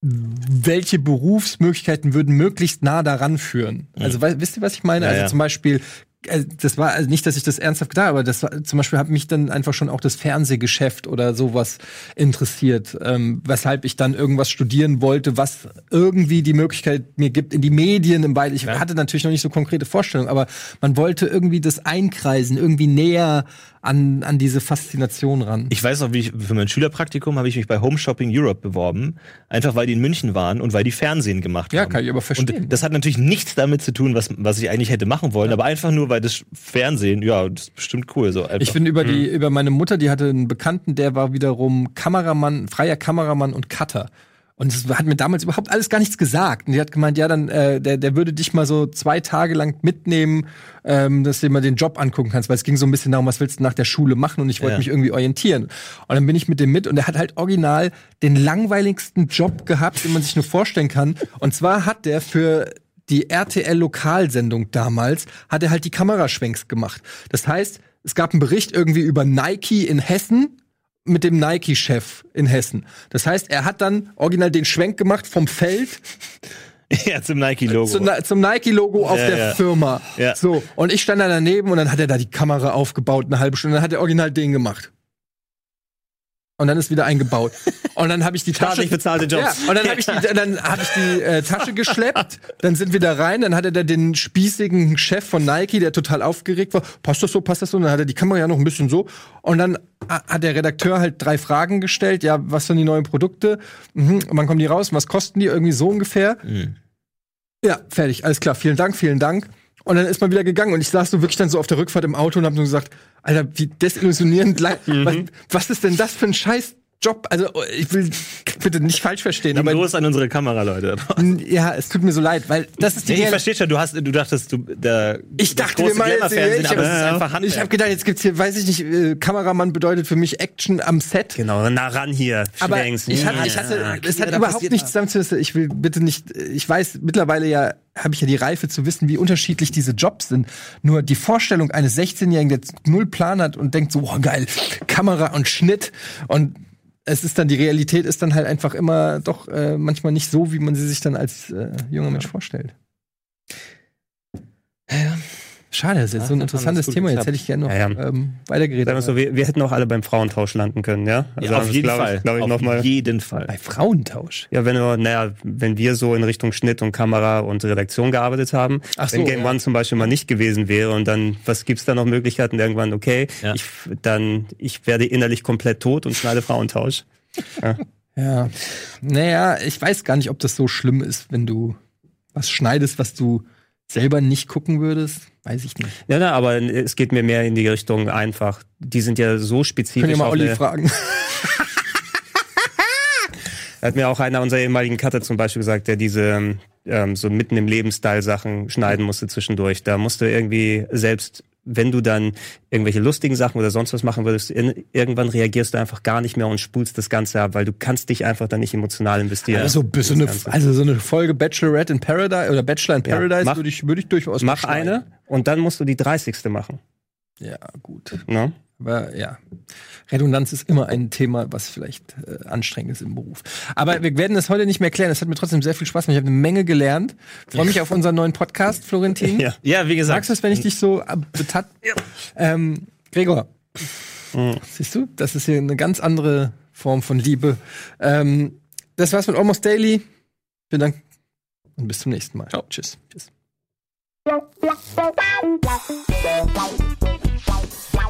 welche Berufsmöglichkeiten würden möglichst nah daran führen? Also wei- wisst ihr, was ich meine? Ja, also ja. zum Beispiel, äh, das war also nicht, dass ich das ernsthaft gedacht habe, aber das war, zum Beispiel hat mich dann einfach schon auch das Fernsehgeschäft oder sowas interessiert, ähm, weshalb ich dann irgendwas studieren wollte, was irgendwie die Möglichkeit mir gibt in die Medien im Beide. Ich hatte natürlich noch nicht so konkrete Vorstellungen, aber man wollte irgendwie das einkreisen, irgendwie näher an, an diese Faszination ran. Ich weiß noch, wie ich für mein Schülerpraktikum habe ich mich bei Home Shopping Europe beworben, einfach weil die in München waren und weil die Fernsehen gemacht Ja, haben. kann ich aber verstehen. Und das hat natürlich nichts damit zu tun, was, was ich eigentlich hätte machen wollen, aber einfach nur, weil das Fernsehen, ja, das ist bestimmt cool. So einfach. Ich bin über die, über meine Mutter, die hatte einen Bekannten, der war wiederum Kameramann, freier Kameramann und Cutter. Und das hat mir damals überhaupt alles gar nichts gesagt. Und die hat gemeint, ja, dann, äh, der, der würde dich mal so zwei Tage lang mitnehmen, ähm, dass du dir mal den Job angucken kannst, weil es ging so ein bisschen darum, was willst du nach der Schule machen und ich wollte Ja. mich irgendwie orientieren. Und dann bin ich mit dem mit und er hat halt original den langweiligsten Job gehabt, den man sich nur vorstellen kann. Und zwar hat der für die RTL-Lokalsendung damals, hat er halt die Kameraschwenks gemacht. Das heißt, es gab einen Bericht irgendwie über Nike in Hessen mit dem Nike-Chef in Hessen. Das heißt, er hat dann original den Schwenk gemacht vom Feld <laughs> Ja, zum Nike-Logo. Zum, zum Nike-Logo auf Ja, der ja. Firma. Ja. So, und ich stand da daneben und dann hat er da die Kamera aufgebaut, eine halbe Stunde, dann hat er original den gemacht. Und dann ist wieder eingebaut. Und dann habe ich die Tasche. Bezahlte Jobs. Ja, und dann habe ich die, dann hab ich die äh, Tasche <laughs> geschleppt, dann sind wir da rein, dann hatte der den spießigen Chef von Nike, der total aufgeregt war. Passt das so, passt das so? Und dann hat er die Kamera ja noch ein bisschen so. Und dann ha- hat der Redakteur halt drei Fragen gestellt. Ja, was sind die neuen Produkte? Mhm. Und wann kommen die raus? Was kosten die? Irgendwie so ungefähr. Mhm. Ja, fertig, alles klar. Vielen Dank, vielen Dank. Und dann ist man wieder gegangen und ich saß so wirklich dann so auf der Rückfahrt im Auto und hab so gesagt, Alter, wie desillusionierend. Mhm. was, was ist denn das für ein scheiß Job? Also ich will bitte nicht falsch verstehen, aber Los an unsere Kameraleute. ja, es tut mir so leid, weil das ist die Nee, ich verstehe schon, du hast, du dachtest, du, der, Ich dachte, große wir meinen jetzt, ich aber es ist hab- einfach Handwerk. Ich habe gedacht, jetzt gibt's hier, weiß ich nicht, äh, Kameramann bedeutet für mich Action am Set. Genau, nah ran hier. Aber schwenkst. ich hatte, ich hatte, Ja, es hat überhaupt nichts damit zu wissen. Ich will bitte nicht, ich weiß, mittlerweile ja, habe ich ja die Reife zu wissen, wie unterschiedlich diese Jobs sind. Nur die Vorstellung eines 16-Jährigen, der null Plan hat und denkt so, oh geil, Kamera und Schnitt und es ist dann, die Realität ist dann halt einfach immer doch äh, manchmal nicht so, wie man sie sich dann als äh, junger Mensch vorstellt. Schade, das ist jetzt so ein interessantes Thema. Jetzt hätte ich gerne noch Ja, ja. Ähm, weitergeredet. Sagen wir so, wir, wir hätten auch alle beim Frauentausch landen können, ja? Also ja, auf jeden glaub Fall. Ich, glaub ich, auf noch mal. jeden Fall. Bei Frauentausch. Ja, wenn wir, naja, wenn wir so in Richtung Schnitt und Kamera und Redaktion gearbeitet haben, Ach so, wenn Game ja. One zum Beispiel mal nicht gewesen wäre und dann, was gibt's da noch Möglichkeiten? Irgendwann, okay, Ja. ich, dann, ich werde innerlich komplett tot und schneide Frauentausch. Ja. Naja, ich weiß gar nicht, ob das so schlimm ist, wenn du was schneidest, was du selber nicht gucken würdest. Weiß ich nicht. Ja, na, aber es geht mir mehr in die Richtung einfach. Die sind ja so spezifisch. Könnt ihr mal Olli fragen. <laughs> Hat mir auch einer unserer ehemaligen Cutter zum Beispiel gesagt, der diese ähm, so mitten im Lebenstyle Sachen schneiden musste zwischendurch. Da musste irgendwie selbst, wenn du dann irgendwelche lustigen Sachen oder sonst was machen würdest, in, irgendwann reagierst du einfach gar nicht mehr und spulst das Ganze ab, weil du kannst dich einfach dann nicht emotional investieren. Also, so eine, also so eine Folge Bachelorette in Paradise oder Bachelor in Ja, Paradise mach- würde ich, würde ich durchaus Mach eine und dann musst du die 30. machen. Ja, gut. Ne? Aber ja, Redundanz ist immer ein Thema, was vielleicht äh, anstrengend ist im Beruf. Aber wir werden es heute nicht mehr klären. Es hat mir trotzdem sehr viel Spaß gemacht. Ich habe eine Menge gelernt. Freue mich auf unseren neuen Podcast, Florentin. Ja. Ja, wie gesagt. Magst du es, wenn ich dich so betat? Ähm, Gregor, Mhm. siehst du, das ist hier eine ganz andere Form von Liebe. Ähm, das war's mit Almost Daily. Vielen Dank und bis zum nächsten Mal. Ciao. Tschüss. Tschüss.